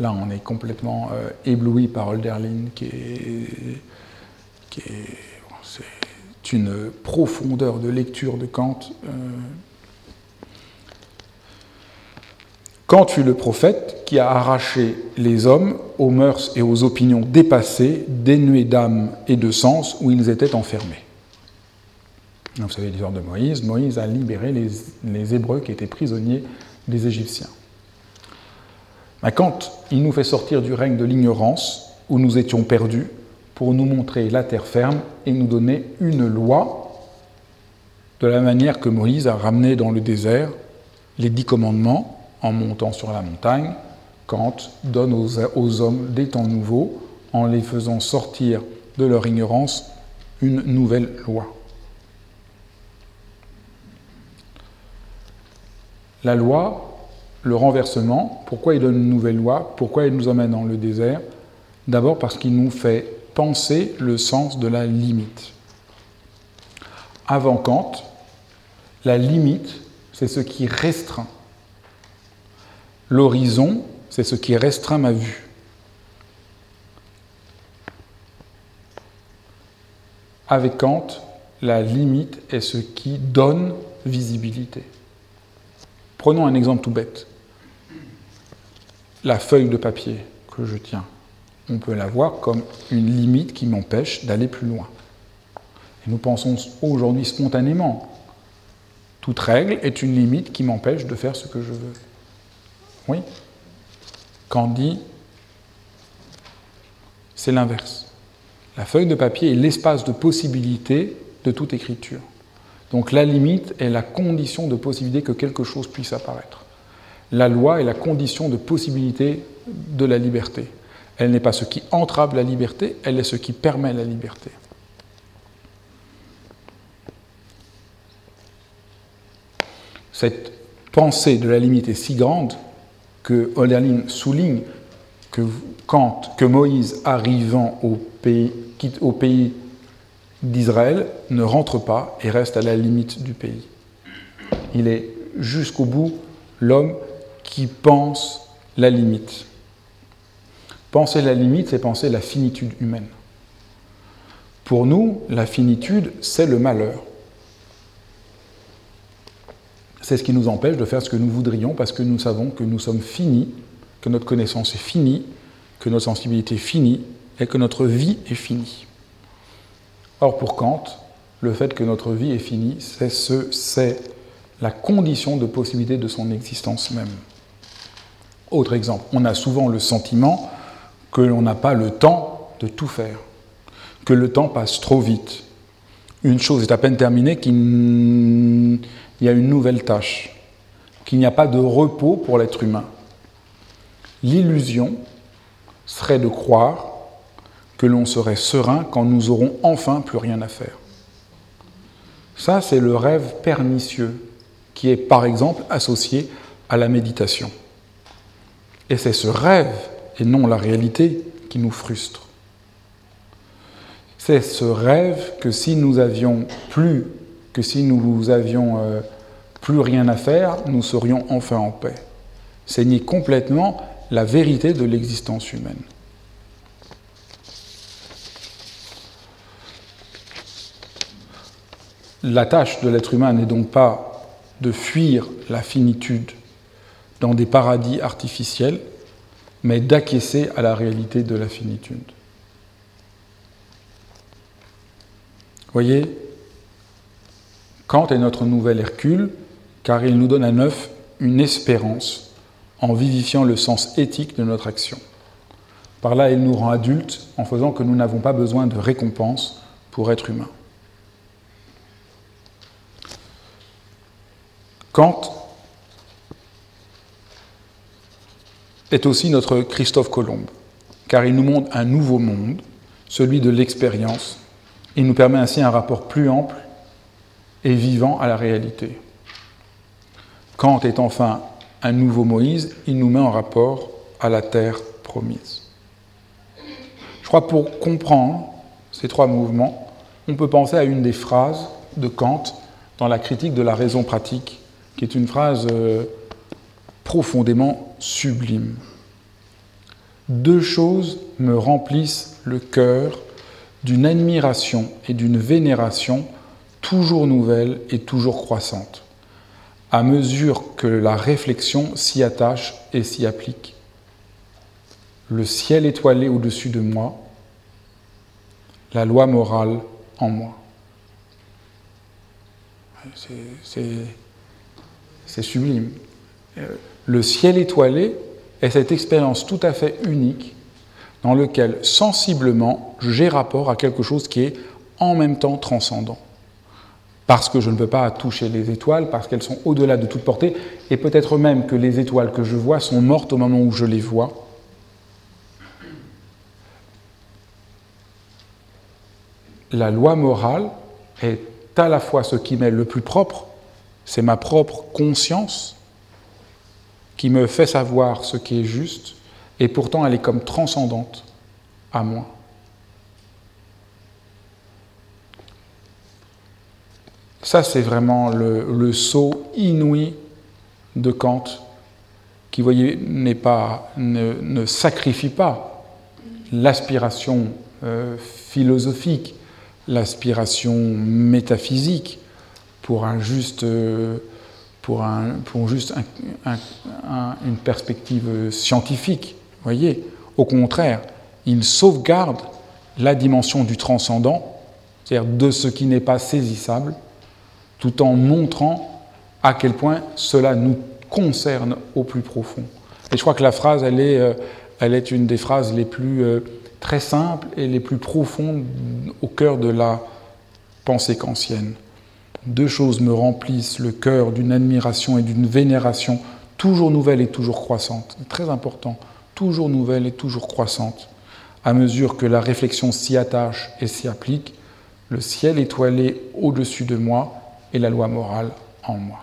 Là, on est complètement euh, ébloui par Holderlin, qui est, une profondeur de lecture de Kant. Euh. Kant fut le prophète qui a arraché les hommes aux mœurs et aux opinions dépassées, dénuées d'âme et de sens, où ils étaient enfermés. Vous savez l'histoire de Moïse. Moïse a libéré les, Hébreux qui étaient prisonniers des Égyptiens. Mais quand il nous fait sortir du règne de l'ignorance, où nous étions perdus, pour nous montrer la terre ferme et nous donner une loi, de la manière que Moïse a ramené dans le désert les dix commandements en montant sur la montagne, Kant donne aux, aux hommes des temps nouveaux en les faisant sortir de leur ignorance une nouvelle loi. La loi, le renversement, pourquoi il donne une nouvelle loi Pourquoi il nous emmène dans le désert? D'abord parce qu'il nous fait penser le sens de la limite. Avant Kant, la limite, c'est ce qui restreint. L'horizon, c'est ce qui restreint ma vue. Avec Kant, la limite est ce qui donne visibilité. Prenons un exemple tout bête. La feuille de papier que je tiens, on peut la voir comme une limite qui m'empêche d'aller plus loin. Et nous pensons aujourd'hui spontanément, toute règle est une limite qui m'empêche de faire ce que je veux. Oui Quand dit, c'est l'inverse. La feuille de papier est l'espace de possibilité de toute écriture. Donc la limite est la condition de possibilité que quelque chose puisse apparaître. La loi est la condition de possibilité de la liberté. Elle n'est pas ce qui entrave la liberté, elle est ce qui permet la liberté. Cette pensée de la limite est si grande que Holderlin souligne que que Moïse arrivant au pays d'Israël ne rentre pas et reste à la limite du pays. Il est jusqu'au bout l'homme qui pense la limite. Penser la limite, c'est penser la finitude humaine. Pour nous, la finitude, c'est le malheur. C'est ce qui nous empêche de faire ce que nous voudrions parce que nous savons que nous sommes finis, que notre connaissance est finie, que notre sensibilité est finie et que notre vie est finie. Or, pour Kant, le fait que notre vie est finie, c'est ce, c'est la condition de possibilité de son existence même. Autre exemple, on a souvent le sentiment que l'on n'a pas le temps de tout faire, que le temps passe trop vite. Une chose est à peine terminée qu'il y a une nouvelle tâche, qu'il n'y a pas de repos pour l'être humain. L'illusion serait de croire que l'on serait serein quand nous aurons enfin plus rien à faire. Ça, c'est le rêve pernicieux qui est par exemple associé à la méditation. Et c'est ce rêve et non la réalité qui nous frustre. C'est ce rêve que si nous avions plus, que si nous avions euh, plus rien à faire, nous serions enfin en paix. C'est nier complètement la vérité de l'existence humaine. La tâche de l'être humain n'est donc pas de fuir la finitude dans des paradis artificiels, mais d'acquiescer à la réalité de la finitude. Voyez, Kant est notre nouvel Hercule, car il nous donne à neuf une espérance en vivifiant le sens éthique de notre action. Par là, il nous rend adultes en faisant que nous n'avons pas besoin de récompense pour être humains. Kant est aussi notre Christophe Colomb, car il nous montre un nouveau monde, celui de l'expérience. Il nous permet ainsi un rapport plus ample et vivant à la réalité. Kant est enfin un nouveau Moïse, il nous met en rapport à la terre promise. Je crois pour comprendre ces trois mouvements, on peut penser à une des phrases de Kant dans la critique de la raison pratique qui est une phrase euh, profondément sublime. Deux choses me remplissent le cœur d'une admiration et d'une vénération toujours nouvelles et toujours croissantes, à mesure que la réflexion s'y attache et s'y applique. Le ciel étoilé au-dessus de moi, la loi morale en moi. C'est c'est sublime. Le ciel étoilé est cette expérience tout à fait unique dans lequel sensiblement j'ai rapport à quelque chose qui est en même temps transcendant. Parce que je ne peux pas toucher les étoiles, parce qu'elles sont au-delà de toute portée, et peut-être même que les étoiles que je vois sont mortes au moment où je les vois. La loi morale est à la fois ce qui m'est le plus propre c'est ma propre conscience qui me fait savoir ce qui est juste, et pourtant elle est comme transcendante à moi. Ça, c'est vraiment le, saut inouï de Kant, qui, voyez, pas, ne, sacrifie pas l'aspiration euh, philosophique, l'aspiration métaphysique, pour, un juste, euh, pour, un, pour juste une perspective scientifique. Voyez, au contraire, il sauvegarde la dimension du transcendant, c'est-à-dire de ce qui n'est pas saisissable, tout en montrant à quel point cela nous concerne au plus profond. Et je crois que la phrase, elle est, euh, elle est une des phrases les plus euh, très simples et les plus profondes au cœur de la pensée kantienne. Deux choses me remplissent le cœur d'une admiration et d'une vénération toujours nouvelle et toujours croissante. Très important, toujours nouvelle et toujours croissante. À mesure que la réflexion s'y attache et s'y applique, le ciel étoilé au-dessus de moi et la loi morale en moi.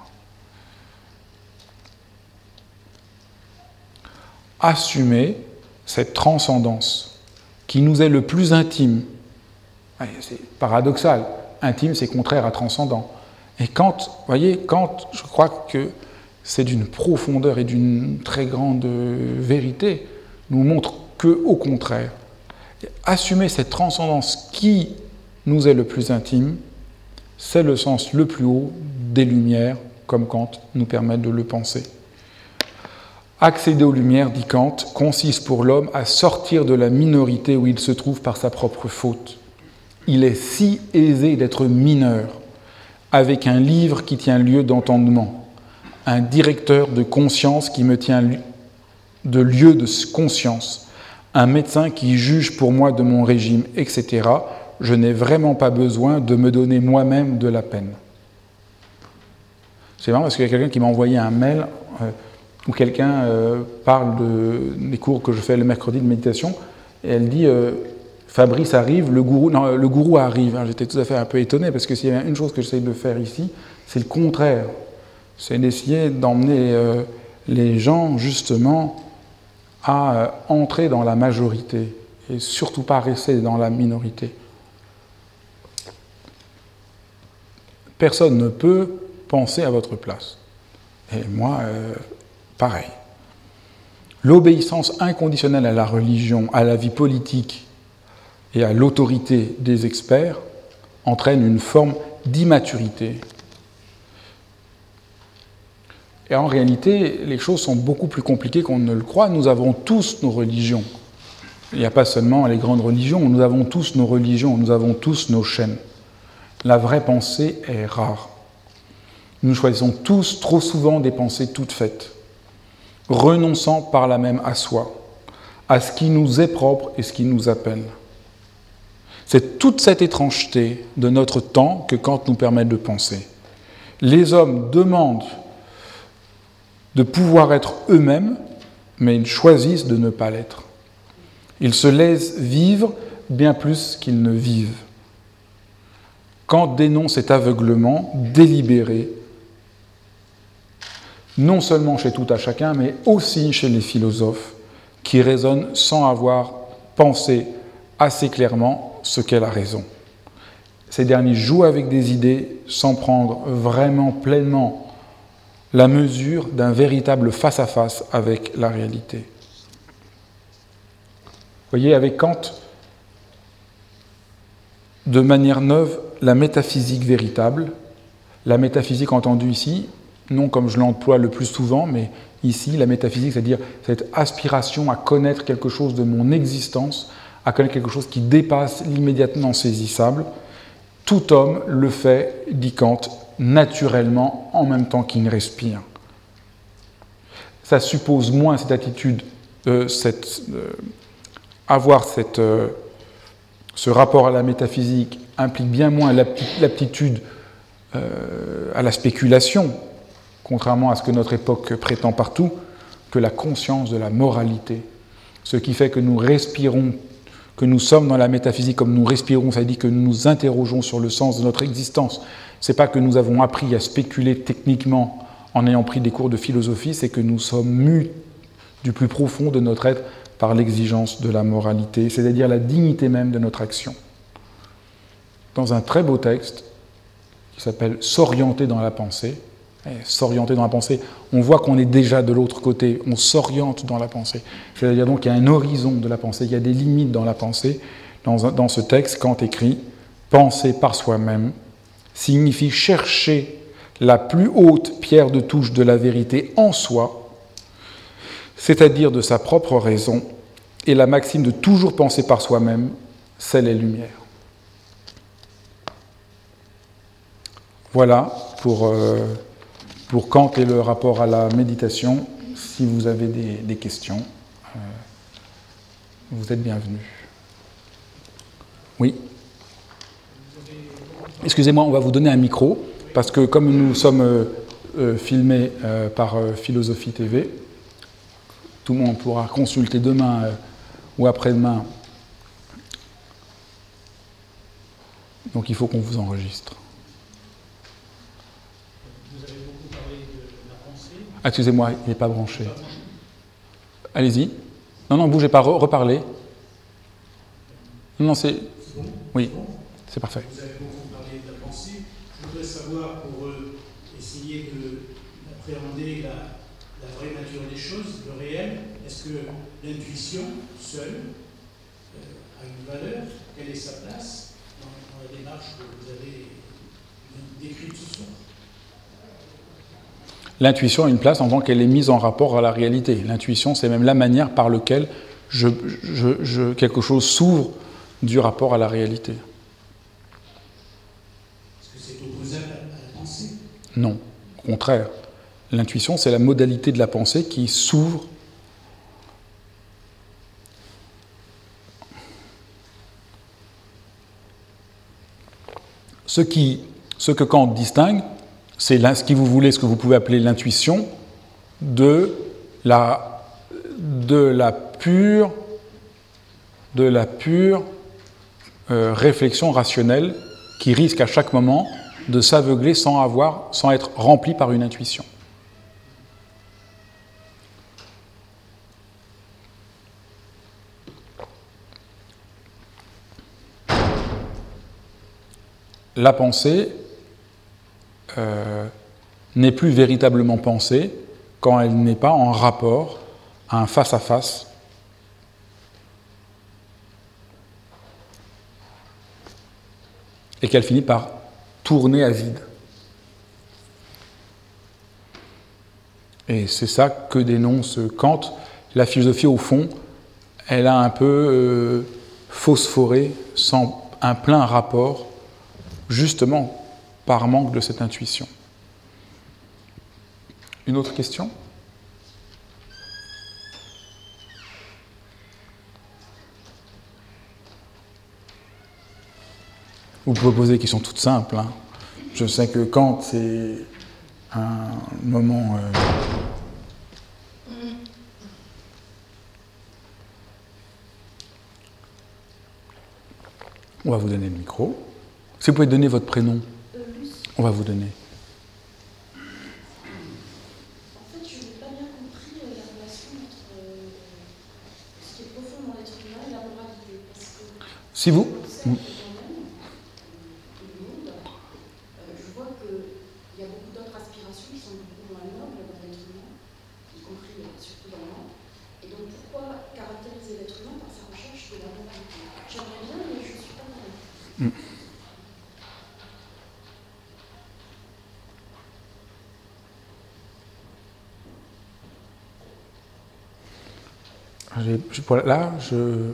Assumer cette transcendance qui nous est le plus intime, c'est paradoxal, intime, c'est contraire à transcendant. Et vous voyez, quand je crois que c'est d'une profondeur et d'une très grande vérité, nous montre que, au contraire, assumer cette transcendance qui nous est le plus intime, c'est le sens le plus haut des lumières, comme Kant nous permet de le penser. Accéder aux lumières, dit Kant, consiste pour l'homme à sortir de la minorité où il se trouve par sa propre faute. Il est si aisé d'être mineur, avec un livre qui tient lieu d'entendement, un directeur de conscience qui me tient de lieu de conscience, un médecin qui juge pour moi de mon régime, etc., je n'ai vraiment pas besoin de me donner moi-même de la peine. C'est marrant parce qu'il y a quelqu'un qui m'a envoyé un mail euh, où quelqu'un euh, parle de, des cours que je fais le mercredi de méditation, et elle dit euh, Fabrice arrive, le gourou, arrive. J'étais tout à fait un peu étonné parce que s'il y a une chose que j'essaie de faire ici, c'est le contraire. C'est d'essayer d'emmener les gens justement à entrer dans la majorité et surtout pas rester dans la minorité. Personne ne peut penser à votre place. Et moi, euh, pareil. L'obéissance inconditionnelle à la religion, à la vie politique et à l'autorité des experts entraîne une forme d'immaturité. Et en réalité, les choses sont beaucoup plus compliquées qu'on ne le croit. Nous avons tous nos religions. Il n'y a pas seulement les grandes religions, nous avons tous nos religions, nous avons tous nos chaînes la vraie pensée est rare. Nous choisissons tous trop souvent des pensées toutes faites, renonçant par la même à soi, à ce qui nous est propre et ce qui nous appelle. C'est toute cette étrangeté de notre temps que Kant nous permet de penser. Les hommes demandent de pouvoir être eux-mêmes, mais ils choisissent de ne pas l'être. Ils se laissent vivre bien plus qu'ils ne vivent. Kant dénonce cet aveuglement délibéré, non seulement chez tout à chacun, mais aussi chez les philosophes, qui raisonnent sans avoir pensé assez clairement ce qu'est la raison. Ces derniers jouent avec des idées sans prendre vraiment pleinement la mesure d'un véritable face-à-face avec la réalité. Vous voyez, avec Kant, de manière neuve, la métaphysique véritable, la métaphysique entendue ici, non comme je l'emploie le plus souvent, mais ici, la métaphysique, c'est-à-dire cette aspiration à connaître quelque chose de mon existence, à connaître quelque chose qui dépasse l'immédiatement saisissable, tout homme le fait, dit Kant, naturellement en même temps qu'il respire. Ça suppose moins cette attitude, euh, cette, euh, avoir cette, euh, ce rapport à la métaphysique implique bien moins l'aptitude à la spéculation, contrairement à ce que notre époque prétend partout, que la conscience de la moralité. Ce qui fait que nous respirons, que nous sommes dans la métaphysique comme nous respirons, dit que nous nous interrogeons sur le sens de notre existence. Ce n'est pas que nous avons appris à spéculer techniquement en ayant pris des cours de philosophie, c'est que nous sommes mus du plus profond de notre être par l'exigence de la moralité, c'est-à-dire la dignité même de notre action dans un très beau texte qui s'appelle S'orienter dans la pensée. S'orienter dans la pensée, on voit qu'on est déjà de l'autre côté, on s'oriente dans la pensée. C'est-à-dire donc qu'il y a un horizon de la pensée, il y a des limites dans la pensée. Dans, dans ce texte, Kant écrit Penser par soi-même signifie chercher la plus haute pierre de touche de la vérité en soi, c'est-à-dire de sa propre raison, et la maxime de toujours penser par soi-même, c'est les lumières. Voilà pour, euh, pour Kant et le rapport à la méditation. Si vous avez des, questions, euh, vous êtes bienvenus. Oui Excusez-moi, on va vous donner un micro, parce que comme nous sommes euh, filmés par Philosophie TV, tout le monde pourra consulter demain ou après-demain. Donc il faut qu'on vous enregistre. Excusez-moi, il n'est pas branché. Allez-y. Non, non, bougez pas, reparlez. Non, c'est. Oui, c'est parfait. Vous avez beaucoup parlé de la pensée. Je voudrais savoir, pour euh, essayer d'appréhender la, la, vraie nature des choses, le réel, est-ce que l'intuition seule euh, a une valeur? Quelle est sa place dans, la démarche que vous avez décrite ce soir? L'intuition a une place en tant qu'elle est mise en rapport à la réalité. L'intuition, c'est même la manière par laquelle je, je, quelque chose s'ouvre du rapport à la réalité. Est-ce que c'est opposable à la pensée? Non, au contraire. L'intuition, c'est la modalité de la pensée qui s'ouvre Ce, qui, ce que Kant distingue, c'est ce qui vous voulez, ce que vous pouvez appeler l'intuition, de la, pure, de la pure euh, réflexion rationnelle qui risque à chaque moment de s'aveugler sans avoir, sans être remplie par une intuition. la pensée euh, n'est plus véritablement pensée quand elle n'est pas en rapport à un face-à-face. et qu'elle finit par tourner à vide. Et c'est ça que dénonce Kant. La philosophie, au fond, elle a un peu euh, phosphoré, sans un plein rapport justement par manque de cette intuition. Une autre question? Vous pouvez poser des questions toutes simples. Hein. Je sais que quand c'est un moment... Euh, on va vous donner le micro. Si vous pouvez donner votre prénom, on va vous donner. En fait, je n'ai pas bien compris euh, la relation entre euh, ce qui est profond dans l'être humain et la moralité. Parce que si vous. Là, je.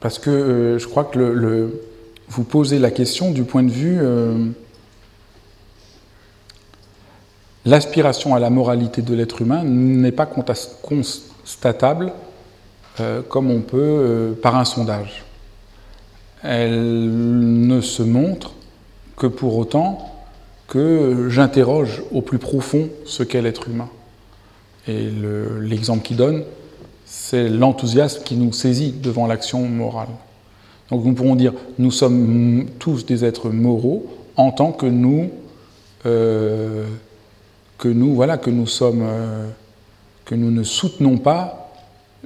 Parce que euh, je crois que le, vous posez la question du point de vue. Euh, l'aspiration à la moralité de l'être humain n'est pas constatable euh, comme on peut par un sondage. Elle ne se montre que pour autant que j'interroge au plus profond ce qu'est l'être humain. Et l'exemple qu'il donne, c'est l'enthousiasme qui nous saisit devant l'action morale. Donc nous pourrons dire, nous sommes tous des êtres moraux en tant que nous, euh, que nous, voilà, que nous sommes, euh, que nous ne soutenons pas,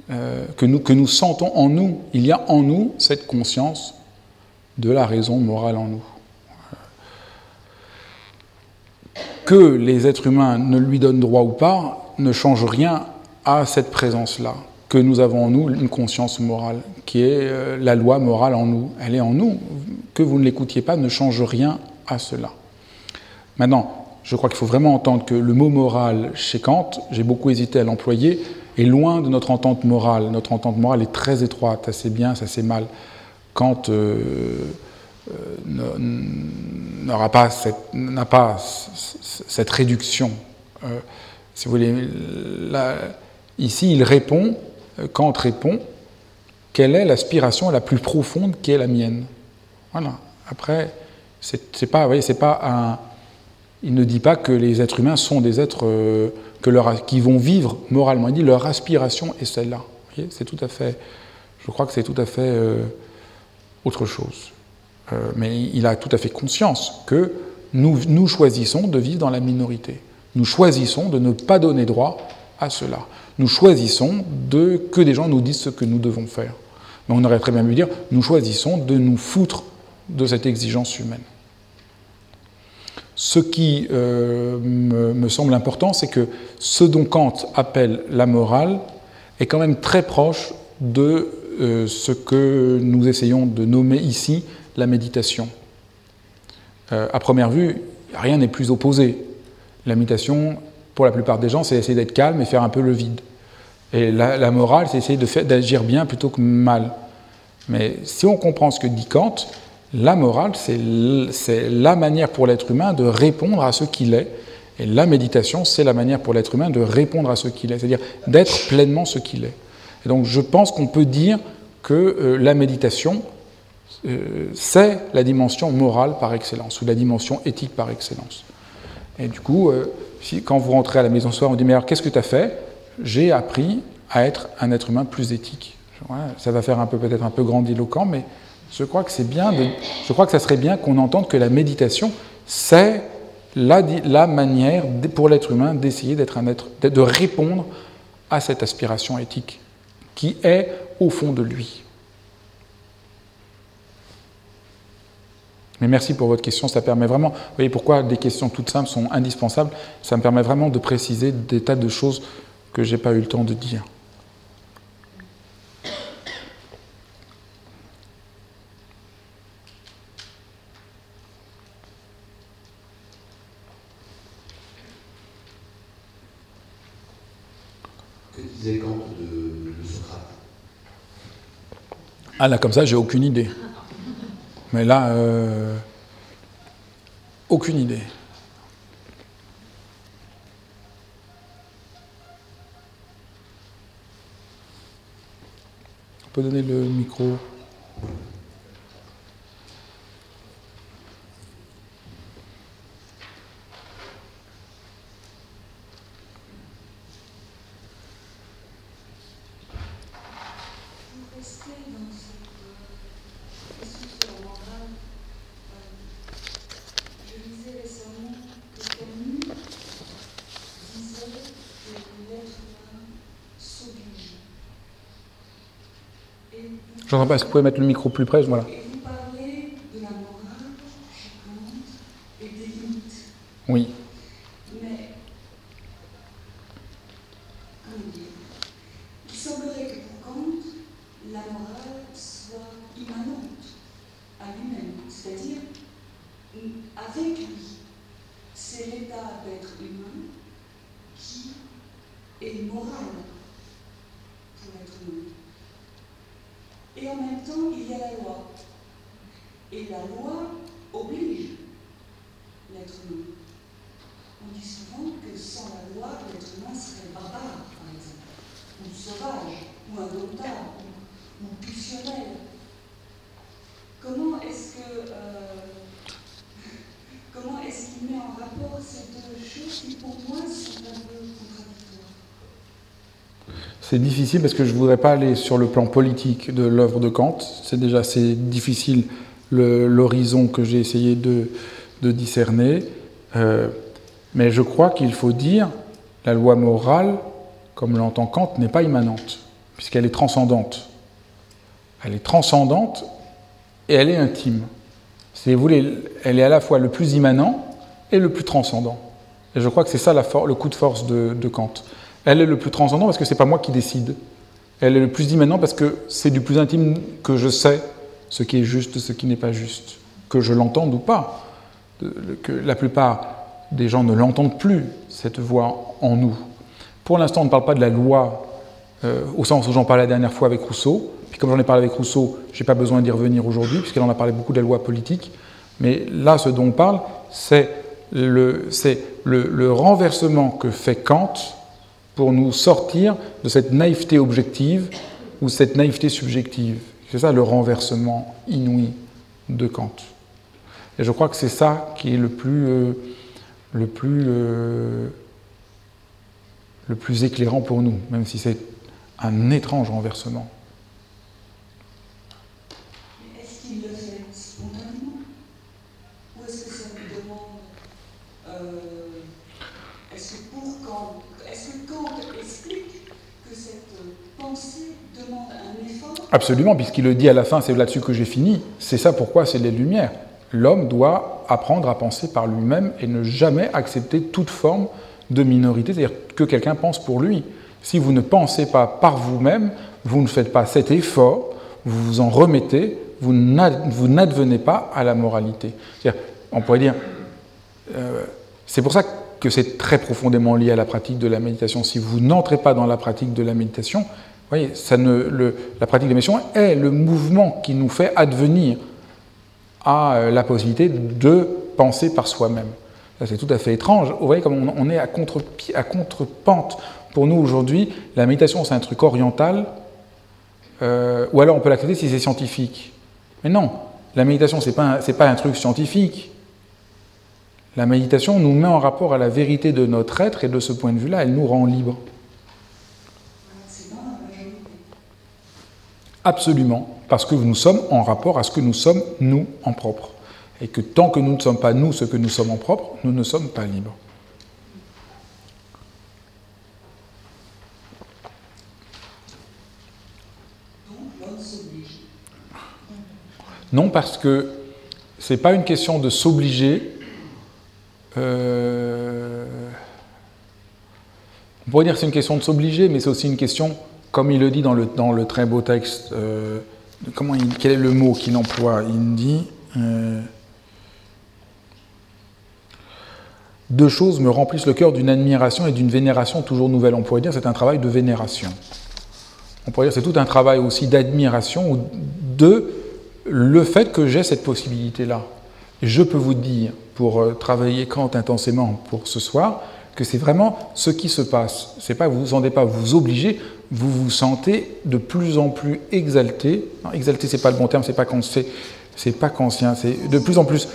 euh, que, nous, que nous sentons en nous, il y a en nous cette conscience de la raison morale en nous. Que les êtres humains ne lui donnent droit ou pas ne change rien à cette présence-là, que nous avons en nous une conscience morale, qui est euh, la loi morale en nous. Elle est en nous. Que vous ne l'écoutiez pas ne change rien à cela. Maintenant, je crois qu'il faut vraiment entendre que le mot moral chez Kant, j'ai beaucoup hésité à l'employer, est loin de notre entente morale. Notre entente morale est très étroite, assez bien, ça c'est mal. Kant euh, n'aura pas cette, n'a pas cette réduction. Euh, si vous voulez, ici, il répond, euh, Kant répond, quelle est l'aspiration la plus profonde qui est la mienne Voilà. Après, c'est pas, voyez, c'est pas un. Il ne dit pas que les êtres humains sont des êtres que leur, qui vont vivre moralement. Il dit leur aspiration est celle-là. C'est tout à fait. Je crois que c'est tout à fait autre chose. Euh, mais il a tout à fait conscience que nous, nous choisissons de vivre dans la minorité. Nous choisissons de ne pas donner droit à cela. Nous choisissons de, que des gens nous disent ce que nous devons faire. Mais on aurait très bien pu dire, nous choisissons de nous foutre de cette exigence humaine. Ce qui euh, me, semble important, c'est que ce dont Kant appelle la morale est quand même très proche de euh, ce que nous essayons de nommer ici la méditation. Euh, à première vue, rien n'est plus opposé. La méditation, pour la plupart des gens, c'est essayer d'être calme et faire un peu le vide. Et la, morale, c'est essayer d'agir bien plutôt que mal. Mais si on comprend ce que dit Kant, la morale, c'est la manière pour l'être humain de répondre à ce qu'il est. Et la méditation, c'est la manière pour l'être humain de répondre à ce qu'il est, c'est-à-dire d'être pleinement ce qu'il est. Et donc je pense qu'on peut dire que euh, la méditation, euh, c'est la dimension morale par excellence, ou la dimension éthique par excellence. Et du coup, euh, si, quand vous rentrez à la maison soir, on dit Mais alors, qu'est-ce que tu as fait? J'ai appris à être un être humain plus éthique. ça va faire un peu peut-être un peu grandiloquent, mais je crois que c'est bien. je crois que ça serait bien qu'on entende que la méditation, c'est la, la, manière pour l'être humain d'essayer d'être un être, de répondre à cette aspiration éthique qui est au fond de lui. Mais merci pour votre question, ça permet vraiment, vous voyez pourquoi des questions toutes simples sont indispensables, ça me permet vraiment de préciser des tas de choses que je n'ai pas eu le temps de dire. Que disait Kant de, de Socrate? Ah là, comme ça, j'ai aucune idée. Mais là, euh, aucune idée. On peut donner le micro. J'entends pas, est-ce que vous pouvez mettre le micro plus près voilà. Et vous parlez de la morale, je pense, et des limites. Oui. Mais, il semblerait que pour Kant, la morale soit immanente à lui-même, c'est-à-dire avec lui. C'est l'état d'être humain qui est moral pour être humain. Et en même temps, il y a la loi. Et la loi oblige l'être humain. On dit souvent que sans la loi, l'être humain serait barbare, par exemple, ou sauvage, ou indomptable, ou, ou pulsionnel. Comment est-ce que. Euh, comment est-ce qu'il met en rapport ces deux choses qui, pour moi, sont un peu c'est difficile parce que je ne voudrais pas aller sur le plan politique de l'œuvre de Kant. C'est déjà assez difficile l'horizon que j'ai essayé de, discerner. Euh, mais je crois qu'il faut dire la loi morale, comme l'entend Kant, n'est pas immanente, puisqu'elle est transcendante. Elle est transcendante et elle est intime. Si vous voulez, elle est à la fois le plus immanent et le plus transcendant. Et je crois que c'est ça le coup de force de Kant. Elle est le plus transcendant parce que ce n'est pas moi qui décide. Elle est le plus immanent parce que c'est du plus intime que je sais ce qui est juste, ce qui n'est pas juste, que je l'entende ou pas. Que la plupart des gens ne l'entendent plus, cette voix en nous. Pour l'instant, on ne parle pas de la loi euh, au sens où j'en parlais la dernière fois avec Rousseau. Puis comme j'en ai parlé avec Rousseau, je n'ai pas besoin d'y revenir aujourd'hui, puisqu'elle en a parlé beaucoup de la loi politique. Mais là, ce dont on parle, c'est le, le, le renversement que fait Kant pour nous sortir de cette naïveté objective ou cette naïveté subjective. C'est ça le renversement inouï de Kant. Et je crois que c'est ça qui est le plus, euh, le, plus, euh, le plus éclairant pour nous, même si c'est un étrange renversement. Absolument, puisqu'il le dit à la fin, c'est là-dessus que j'ai fini. C'est ça pourquoi c'est les lumières. L'homme doit apprendre à penser par lui-même et ne jamais accepter toute forme de minorité, c'est-à-dire que quelqu'un pense pour lui. Si vous ne pensez pas par vous-même, vous ne faites pas cet effort, vous vous en remettez, vous n'advenez pas à la moralité. On pourrait dire, euh, c'est pour ça que c'est très profondément lié à la pratique de la méditation. Si vous n'entrez pas dans la pratique de la méditation, voyez, la pratique de méditation est le mouvement qui nous fait advenir à euh, la possibilité de penser par soi-même. C'est tout à fait étrange. Vous voyez comme on, est à contre, à contre-pente. Pour nous aujourd'hui, la méditation c'est un truc oriental, euh, ou alors on peut l'accepter si c'est scientifique. Mais non, la méditation c'est pas, pas un truc scientifique. La méditation nous met en rapport à la vérité de notre être et de ce point de vue-là, elle nous rend libres. Absolument, parce que nous sommes en rapport à ce que nous sommes, nous, en propre. Et que tant que nous ne sommes pas nous ce que nous sommes en propre, nous ne sommes pas libres. Non, parce que ce n'est pas une question de s'obliger euh, on pourrait dire que c'est une question de s'obliger, mais c'est aussi une question, comme il le dit dans le, dans le très beau texte, euh, comment quel est le mot qu'il emploie? Il dit euh, Deux choses me remplissent le cœur d'une admiration et d'une vénération toujours nouvelle. On pourrait dire c'est un travail de vénération. On pourrait dire c'est tout un travail aussi d'admiration de le fait que j'ai cette possibilité-là. Je peux vous dire pour euh, travailler Kant intensément pour ce soir, que c'est vraiment ce qui se passe. C'est pas vous vous sentez pas vous obliger, vous vous sentez de plus en plus exalté. Non, exalté, c'est pas le bon terme, c'est pas c'est pas conscient, c'est de plus en plus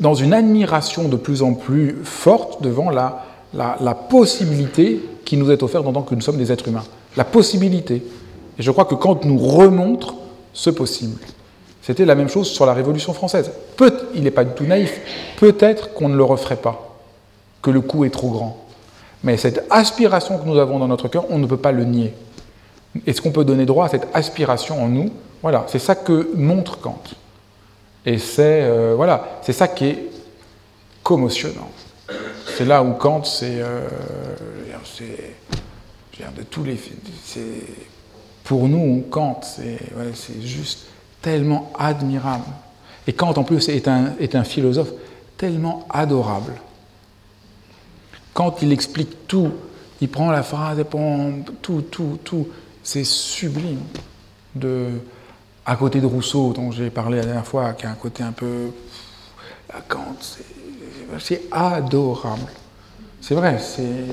dans une admiration de plus en plus forte devant la, la, la possibilité qui nous est offerte en tant que nous sommes des êtres humains. La possibilité. Et je crois que Kant nous remontre ce possible. C'était la même chose sur la Révolution française. Peut, il n'est pas du tout naïf, peut-être qu'on ne le referait pas, que le coût est trop grand. Mais cette aspiration que nous avons dans notre cœur, on ne peut pas le nier. Est-ce qu'on peut donner droit à cette aspiration en nous Voilà, c'est ça que montre Kant. Et c'est euh, voilà, c'est ça qui est commotionnant. C'est là où Kant, c'est, euh, de tous les, pour nous, Kant, c'est, c'est juste tellement admirable. Et Kant, en plus, est un, est un philosophe tellement adorable. Quand il explique tout, il prend la phrase et prend tout, tout, tout. C'est sublime. De, à côté de Rousseau, dont j'ai parlé la dernière fois, qui a un côté un peu. Kant, c'est adorable. C'est vrai, c'est.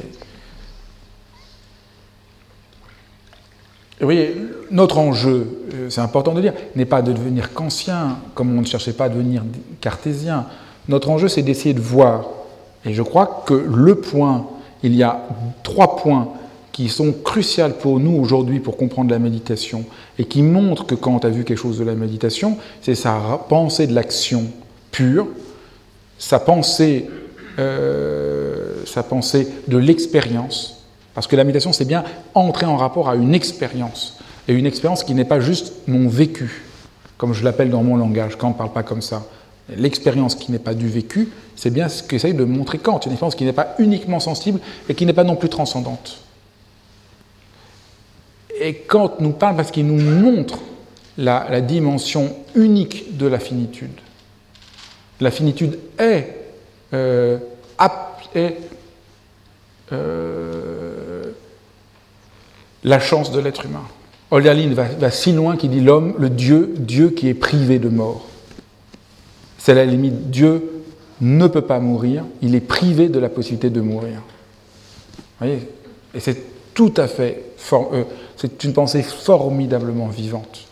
vous voyez, notre enjeu, euh, c'est important de dire, n'est pas de devenir kantien, comme on ne cherchait pas à devenir cartésien. Notre enjeu, c'est d'essayer de voir. Et je crois que le point, il y a trois points qui sont cruciaux pour nous aujourd'hui pour comprendre la méditation et qui montrent que quand a vu quelque chose de la méditation, c'est sa pensée de l'action pure, sa pensée, euh, sa pensée de l'expérience, parce que la méditation, c'est bien entrer en rapport à une expérience, et une expérience qui n'est pas juste mon vécu, comme je l'appelle dans mon langage. Kant ne parle pas comme ça. L'expérience qui n'est pas du vécu, c'est bien ce qu'essaye de montrer Kant, une expérience qui n'est pas uniquement sensible et qui n'est pas non plus transcendante. Et Kant nous parle parce qu'il nous montre la, dimension unique de la finitude. La finitude est, euh, euh, la chance de l'être humain. Hölderlin va, si loin qu'il dit l'homme, le Dieu, Dieu qui est privé de mort. C'est la limite. Dieu ne peut pas mourir, il est privé de la possibilité de mourir. Vous voyez? Et c'est tout à fait. Euh, c'est une pensée formidablement vivante.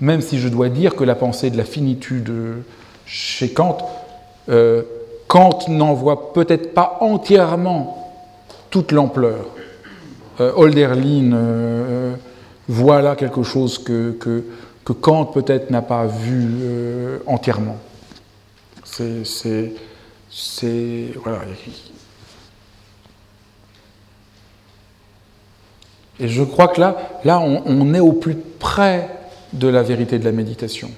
Même si je dois dire que la pensée de la finitude chez Kant, euh, Kant n'en voit peut-être pas entièrement toute l'ampleur. Euh, Holderlin euh, voit là quelque chose que, Kant peut-être n'a pas vu euh, entièrement. C'est. Voilà. Et je crois que là, là on, est au plus près de la vérité de la méditation.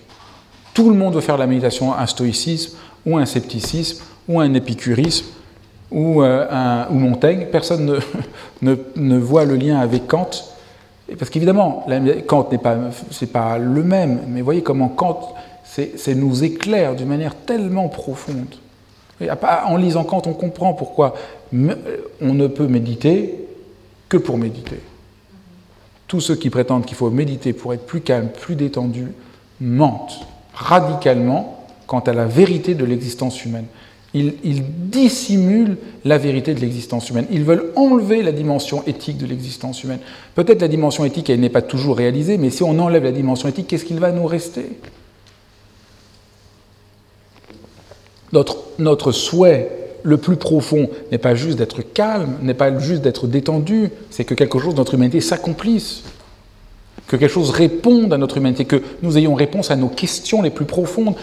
Tout le monde veut faire la méditation un stoïcisme, ou un scepticisme, ou un épicurisme, ou, euh, un, Montaigne. Personne ne, voit le lien avec Kant. Parce qu'évidemment, Kant n'est pas, c'est pas le même, mais voyez comment Kant c'est nous éclaire d'une manière tellement profonde. En lisant Kant, on comprend pourquoi on ne peut méditer que pour méditer. Tous ceux qui prétendent qu'il faut méditer pour être plus calme, plus détendu, mentent radicalement quant à la vérité de l'existence humaine. Ils, dissimulent la vérité de l'existence humaine. Ils veulent enlever la dimension éthique de l'existence humaine. Peut-être la dimension éthique, elle n'est pas toujours réalisée, mais si on enlève la dimension éthique, qu'est-ce qu'il va nous rester? Notre souhait le plus profond n'est pas juste d'être calme, n'est pas juste d'être détendu, c'est que quelque chose de notre humanité s'accomplisse, que quelque chose réponde à notre humanité, que nous ayons réponse à nos questions les plus profondes.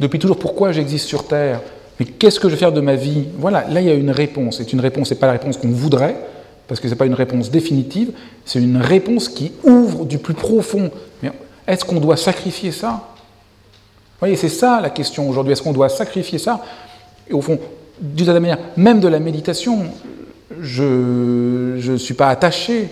Depuis toujours, pourquoi j'existe sur Terre? Mais qu'est-ce que je vais faire de ma vie? Voilà, là il y a une réponse. C'est une réponse, ce n'est pas la réponse qu'on voudrait, parce que ce n'est pas une réponse définitive, c'est une réponse qui ouvre du plus profond. Mais est-ce qu'on doit sacrifier ça? Vous voyez, c'est ça la question aujourd'hui. Est-ce qu'on doit sacrifier ça? Et au fond, d'une certaine manière, même de la méditation, je ne suis pas attaché.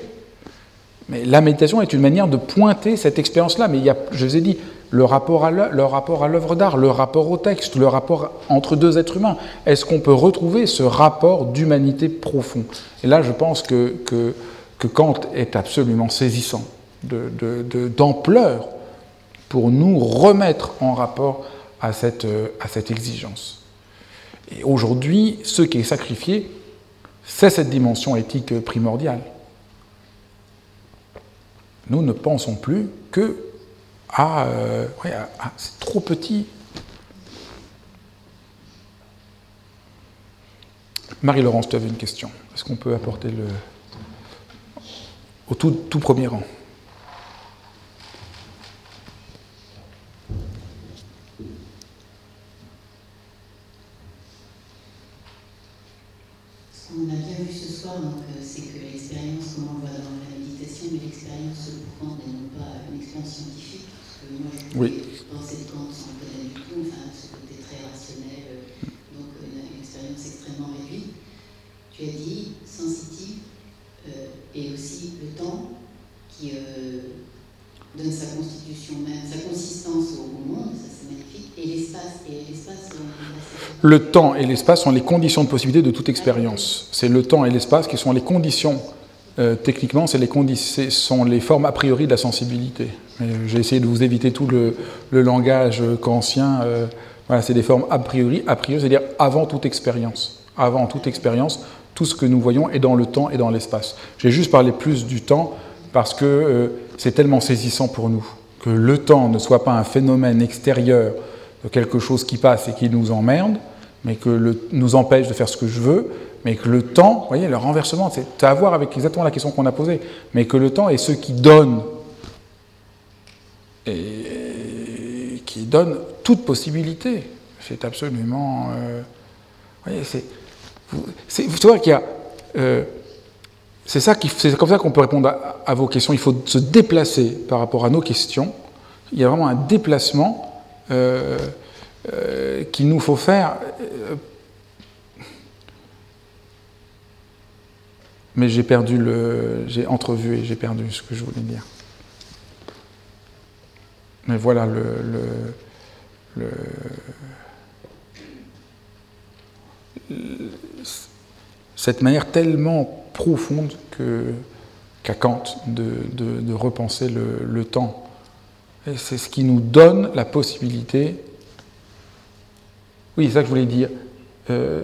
Mais la méditation est une manière de pointer cette expérience-là. Mais il y a, je vous ai dit, le rapport à l'œuvre d'art, le rapport au texte, le rapport entre deux êtres humains. Est-ce qu'on peut retrouver ce rapport d'humanité profond Et là, je pense que, que, que, Kant est absolument saisissant d'ampleur. De, pour nous remettre en rapport à cette, euh, à cette exigence. Et aujourd'hui, ce qui est sacrifié, c'est cette dimension éthique primordiale. Nous ne pensons plus que ah, euh, c'est trop petit. Marie-Laurence, tu avais une question. Est-ce qu'on peut apporter le. au tout premier rang on a bien vu ce soir, donc, euh, c'est que l'expérience, comme on le voit dans la méditation, mais l'expérience profonde et non pas une expérience scientifique. Parce que moi, je oui. penser de Kant sans connaître du tout, enfin, ce côté très rationnel, euh, donc une, une, expérience extrêmement réduite. Tu as dit sensitive euh, et aussi le temps qui euh, donne sa constitution même, sa consistance au, au monde, ça c'est magnifique, et l'espace. Et l'espace le temps et l'espace sont les conditions de possibilité de toute expérience. C'est le temps et l'espace qui sont les conditions, euh, techniquement, c'est les sont les formes a priori de la sensibilité. J'ai essayé de vous éviter tout le, langage kantien. Euh, voilà, c'est des formes a priori, a priori, c'est-à-dire avant toute expérience. Avant toute expérience, tout ce que nous voyons est dans le temps et dans l'espace. J'ai juste parlé plus du temps parce que euh, c'est tellement saisissant pour nous que le temps ne soit pas un phénomène extérieur de quelque chose qui passe et qui nous emmerde, mais que le, nous empêche de faire ce que je veux, mais que le temps, vous voyez, le renversement, c'est à voir avec exactement la question qu'on a posée, mais que le temps est ce qui donne, et qui donne toute possibilité. C'est absolument. Euh, vous voyez, c'est. Vois qu'il y a. Euh, c'est ça c'est comme ça qu'on peut répondre à, à, vos questions. Il faut se déplacer par rapport à nos questions. Il y a vraiment un déplacement euh, euh, qu'il nous faut faire. Euh, mais j'ai perdu le. J'ai entrevu et j'ai perdu ce que je voulais dire. Mais voilà le. le, cette manière tellement profonde qu'à qu Kant de, repenser le, le temps. Et c'est ce qui nous donne la possibilité. Oui, c'est ça que je voulais dire. Euh,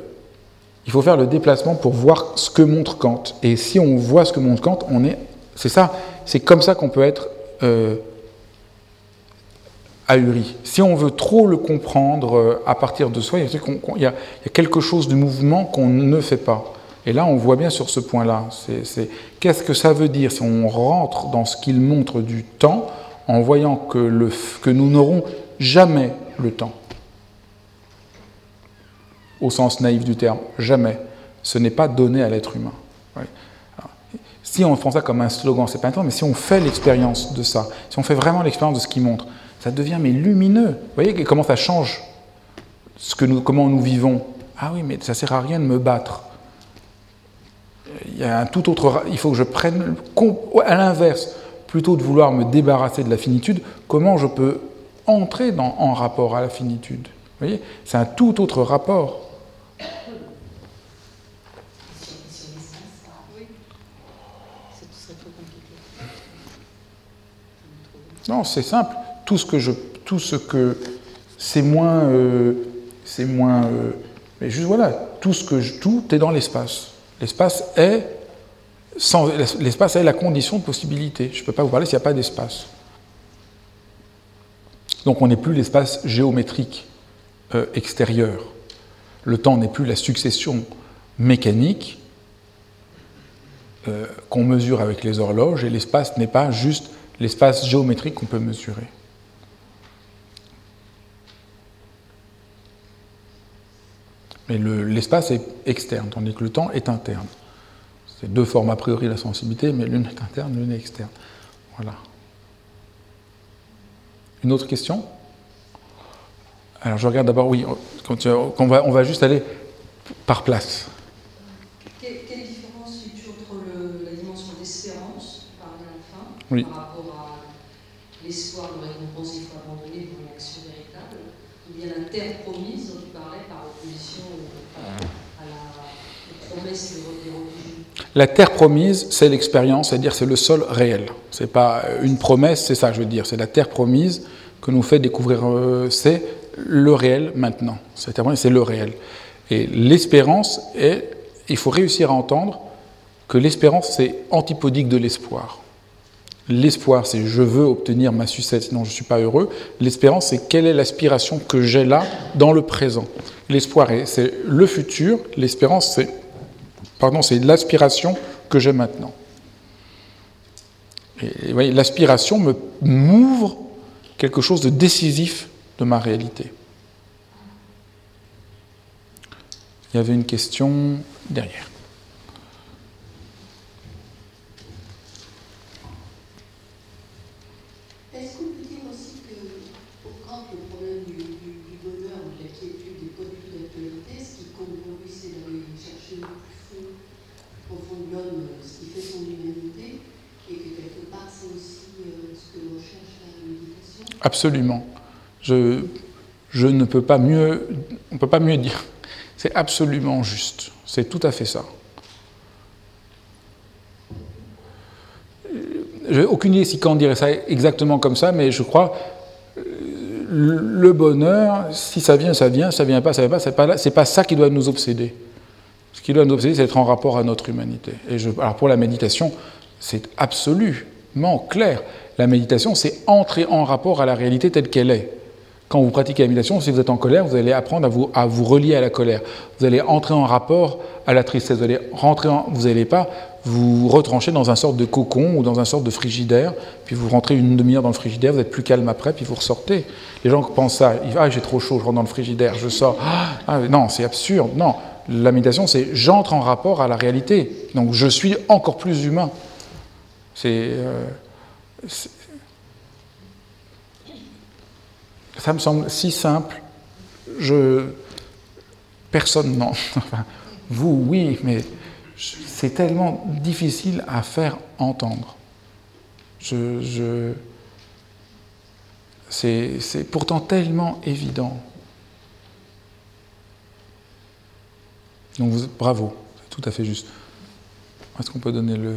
il faut faire le déplacement pour voir ce que montre Kant. Et si on voit ce que montre Kant, on est. C'est ça. C'est comme ça qu'on peut être euh, ahuri. Si on veut trop le comprendre euh, à partir de soi, il y a, quelque chose du mouvement qu'on ne fait pas. Et là, on voit bien sur ce point-là. Qu'est-ce que ça veut dire si on rentre dans ce qu'il montre du temps en voyant que, le, que nous n'aurons jamais le temps? Au sens naïf du terme, jamais. Ce n'est pas donné à l'être humain. Si on prend ça comme un slogan, c'est pas un temps, mais si on fait l'expérience de ça, si on fait vraiment l'expérience de ce qu'il montre, ça devient mais lumineux. Vous voyez comment ça change ce que nous, comment nous vivons. Ah oui, mais ça sert à rien de me battre. Il y a un tout autre. Il faut que je prenne à l'inverse, plutôt de vouloir me débarrasser de la finitude, comment je peux entrer dans, en rapport à la finitude? Vous voyez, c'est un tout autre rapport. Non, c'est simple. Tout ce que je, tout ce que c'est moins, euh, c'est moins. Euh, mais juste voilà, tout ce que tout est dans l'espace. L'espace est sans, l'espace est la condition de possibilité. Je ne peux pas vous parler s'il n'y a pas d'espace. Donc on n'est plus l'espace géométrique euh, extérieur. Le temps n'est plus la succession mécanique qu'on mesure avec les horloges et l'espace n'est pas juste l'espace géométrique qu'on peut mesurer. Mais l'espace est externe, tandis que le temps est interne. C'est deux formes a priori de la sensibilité, mais l'une est interne, l'une est externe. Voilà. Une autre question? Alors je regarde d'abord, oui, on va, on va juste aller par place. Quelle, différence tu entre la dimension d'espérance, par la fin, oui. par rapport à l'espoir de récompense il faut abandonner pour une action véritable, ou bien la la terre promise, c'est l'expérience, c'est-à-dire c'est le sol réel. C'est pas une promesse, c'est ça, je veux dire. C'est la terre promise que nous fait découvrir. Euh, c'est le réel maintenant. C'est le réel. Et l'espérance est. Il faut réussir à entendre que l'espérance, c'est antipodique de l'espoir. L'espoir, c'est je veux obtenir ma sucette, sinon je ne suis pas heureux. L'espérance, c'est quelle est l'aspiration que j'ai là, dans le présent. L'espoir, c'est le futur. L'espérance, c'est Pardon, c'est l'aspiration que j'ai maintenant. Et l'aspiration me m'ouvre quelque chose de décisif de ma réalité. Il y avait une question derrière. Absolument. Je, ne peux pas mieux, on peut pas mieux dire. C'est absolument juste. C'est tout à fait ça. J'ai aucune idée si on dirait ça exactement comme ça, mais je crois le bonheur, si ça vient, ça vient, ça vient pas, ça vient pas, c'est pas, pas ça qui doit nous obséder. Ce qui doit nous obséder, c'est être en rapport à notre humanité. Et alors pour la méditation, c'est absolument clair. La méditation, c'est entrer en rapport à la réalité telle qu'elle est. Quand vous pratiquez la méditation, si vous êtes en colère, vous allez apprendre à vous, à vous relier à la colère. Vous allez entrer en rapport à la tristesse. Vous allez rentrer vous n'allez pas vous retrancher dans un sorte de cocon ou dans un sorte de frigidaire, puis vous rentrez une demi-heure dans le frigidaire, vous êtes plus calme après, puis vous ressortez. Les gens pensent ça, ah j'ai trop chaud, je rentre dans le frigidaire, je sors. Ah, non, c'est absurde. Non, la méditation, c'est j'entre en rapport à la réalité. Donc je suis encore plus humain. C'est euh, ça me semble si simple. Je, personne non. Vous, oui, mais c'est tellement difficile à faire entendre. Je, c'est pourtant tellement évident. Donc bravo, c'est tout à fait juste. Est-ce qu'on peut donner le...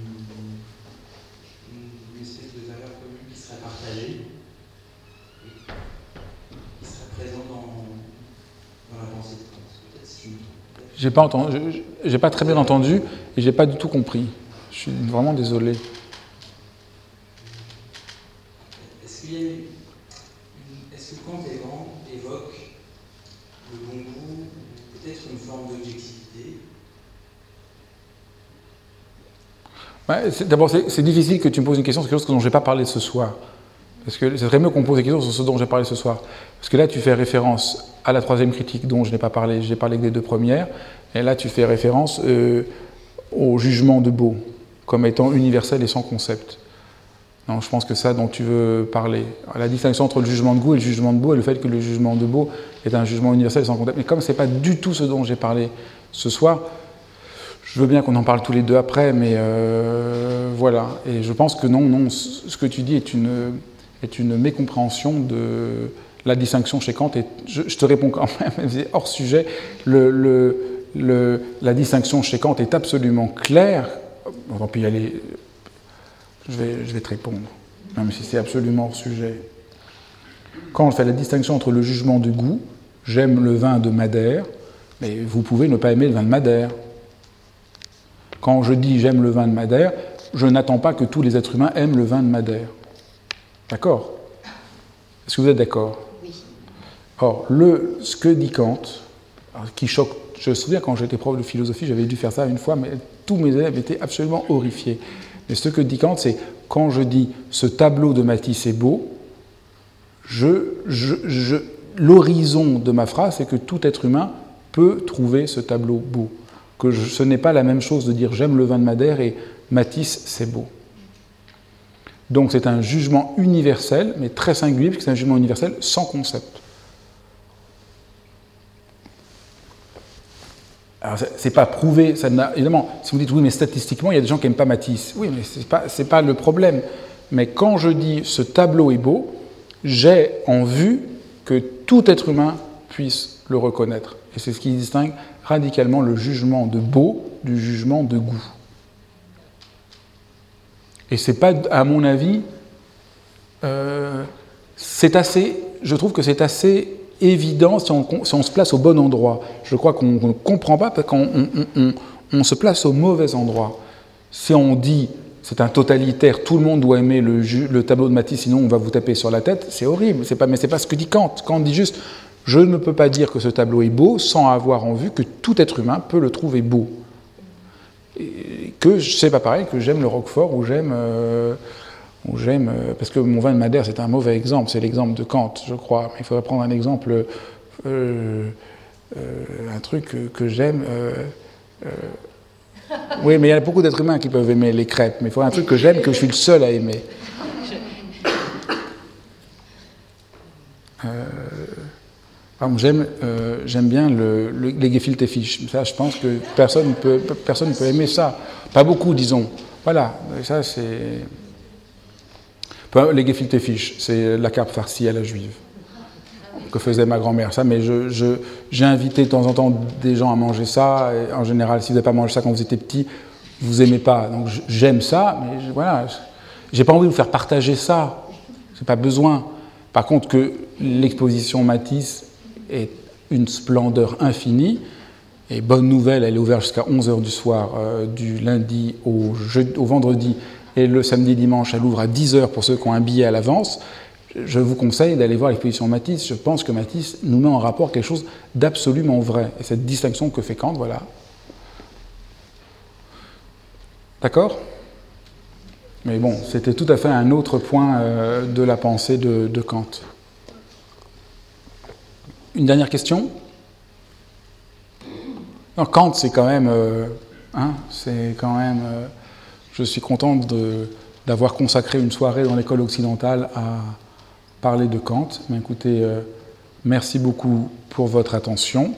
J'ai pas entendu, j'ai pas très bien entendu et j'ai pas du tout compris. Je suis vraiment désolé. Est-ce que quand Evan évoque le bon goût, peut-être une forme d'objectivité? Bah, d'abord, c'est difficile que tu me poses une question, c'est quelque chose dont je n'ai pas parlé ce soir. Parce que c'est très mieux qu'on pose des questions sur ce dont j'ai parlé ce soir. Parce que là, tu fais référence à la troisième critique dont je n'ai pas parlé, j'ai parlé que des deux premières. Et là, tu fais référence euh, au jugement de Beau comme étant universel et sans concept. Non, je pense que ça dont tu veux parler. La distinction entre le jugement de goût et le jugement de beau et le fait que le jugement de beau est un jugement universel et sans concept. Mais comme ce n'est pas du tout ce dont j'ai parlé ce soir, je veux bien qu'on en parle tous les deux après, mais euh, voilà. Et je pense que non, non, ce que tu dis est une, est une mécompréhension de la distinction chez Kant. Et je, te réponds quand même, hors sujet, la distinction chez Kant est absolument claire on peut y aller. Je vais, je vais te répondre, même si c'est absolument hors sujet. Quand on fait la distinction entre le jugement du goût, j'aime le vin de Madère, mais vous pouvez ne pas aimer le vin de Madère. Quand je dis j'aime le vin de Madère, je n'attends pas que tous les êtres humains aiment le vin de Madère. D'accord Est-ce que vous êtes d'accord Oui. Or, le, ce que dit Kant, qui choque, je me souviens quand j'étais prof de philosophie, j'avais dû faire ça une fois, mais tous mes élèves étaient absolument horrifiés. Mais ce que dit Kant, c'est quand je dis ce tableau de Matisse est beau, l'horizon de ma phrase, c'est que tout être humain peut trouver ce tableau beau. Que ce n'est pas la même chose de dire j'aime le vin de Madère et Matisse c'est beau. Donc c'est un jugement universel, mais très singulier, puisque c'est un jugement universel sans concept. Alors, c'est pas prouvé, ça évidemment, si vous dites oui, mais statistiquement, il y a des gens qui n'aiment pas Matisse. Oui, mais ce n'est pas, pas le problème. Mais quand je dis ce tableau est beau, j'ai en vue que tout être humain puisse le reconnaître. Et c'est ce qui distingue radicalement le jugement de beau du jugement de goût. Et c'est pas, à mon avis, euh, c'est assez, je trouve que c'est assez évident si on, se place au bon endroit. Je crois qu'on ne comprend pas parce qu'on on, se place au mauvais endroit. Si on dit c'est un totalitaire, tout le monde doit aimer le, tableau de Matisse, sinon on va vous taper sur la tête, c'est horrible. Pas, mais ce n'est pas ce que dit Kant. Kant dit juste je ne peux pas dire que ce tableau est beau sans avoir en vue que tout être humain peut le trouver beau. Que c'est pas pareil que j'aime le Roquefort ou j'aime. Euh, j'aime, euh, parce que mon vin de Madère, c'est un mauvais exemple, c'est l'exemple de Kant, je crois, mais il faudrait prendre un exemple, euh, un truc que, j'aime. oui, mais il y a beaucoup d'êtres humains qui peuvent aimer les crêpes, mais il faut un truc que j'aime, que je suis le seul à aimer. J'aime, j'aime bien le, les gefilte fish. Ça, je pense que personne ne peut, personne peut aimer ça. Pas beaucoup, disons. Voilà, ça c'est. Les gefilte fish, c'est la carpe farcie à la juive que faisait ma grand-mère. Ça, mais j'ai invité de temps en temps des gens à manger ça. En général, si vous n'avez pas mangé ça quand vous étiez petit, vous aimez pas. Donc j'aime ça, mais je, voilà, j'ai pas envie de vous faire partager ça. C'est pas besoin. Par contre, que l'exposition Matisse est une splendeur infinie. Et bonne nouvelle, elle est ouverte jusqu'à 11h du soir, euh, du lundi au, au vendredi et le samedi dimanche, elle ouvre à 10h pour ceux qui ont un billet à l'avance. Je vous conseille d'aller voir l'exposition Matisse. Je pense que Matisse nous met en rapport quelque chose d'absolument vrai. Et cette distinction que fait Kant, voilà. D'accord? Mais bon, c'était tout à fait un autre point euh, de la pensée de, Kant. Une dernière question? Kant, c'est quand même. Euh, hein. Euh, je suis content d'avoir consacré une soirée dans l'école occidentale à parler de Kant. Euh, merci beaucoup pour votre attention.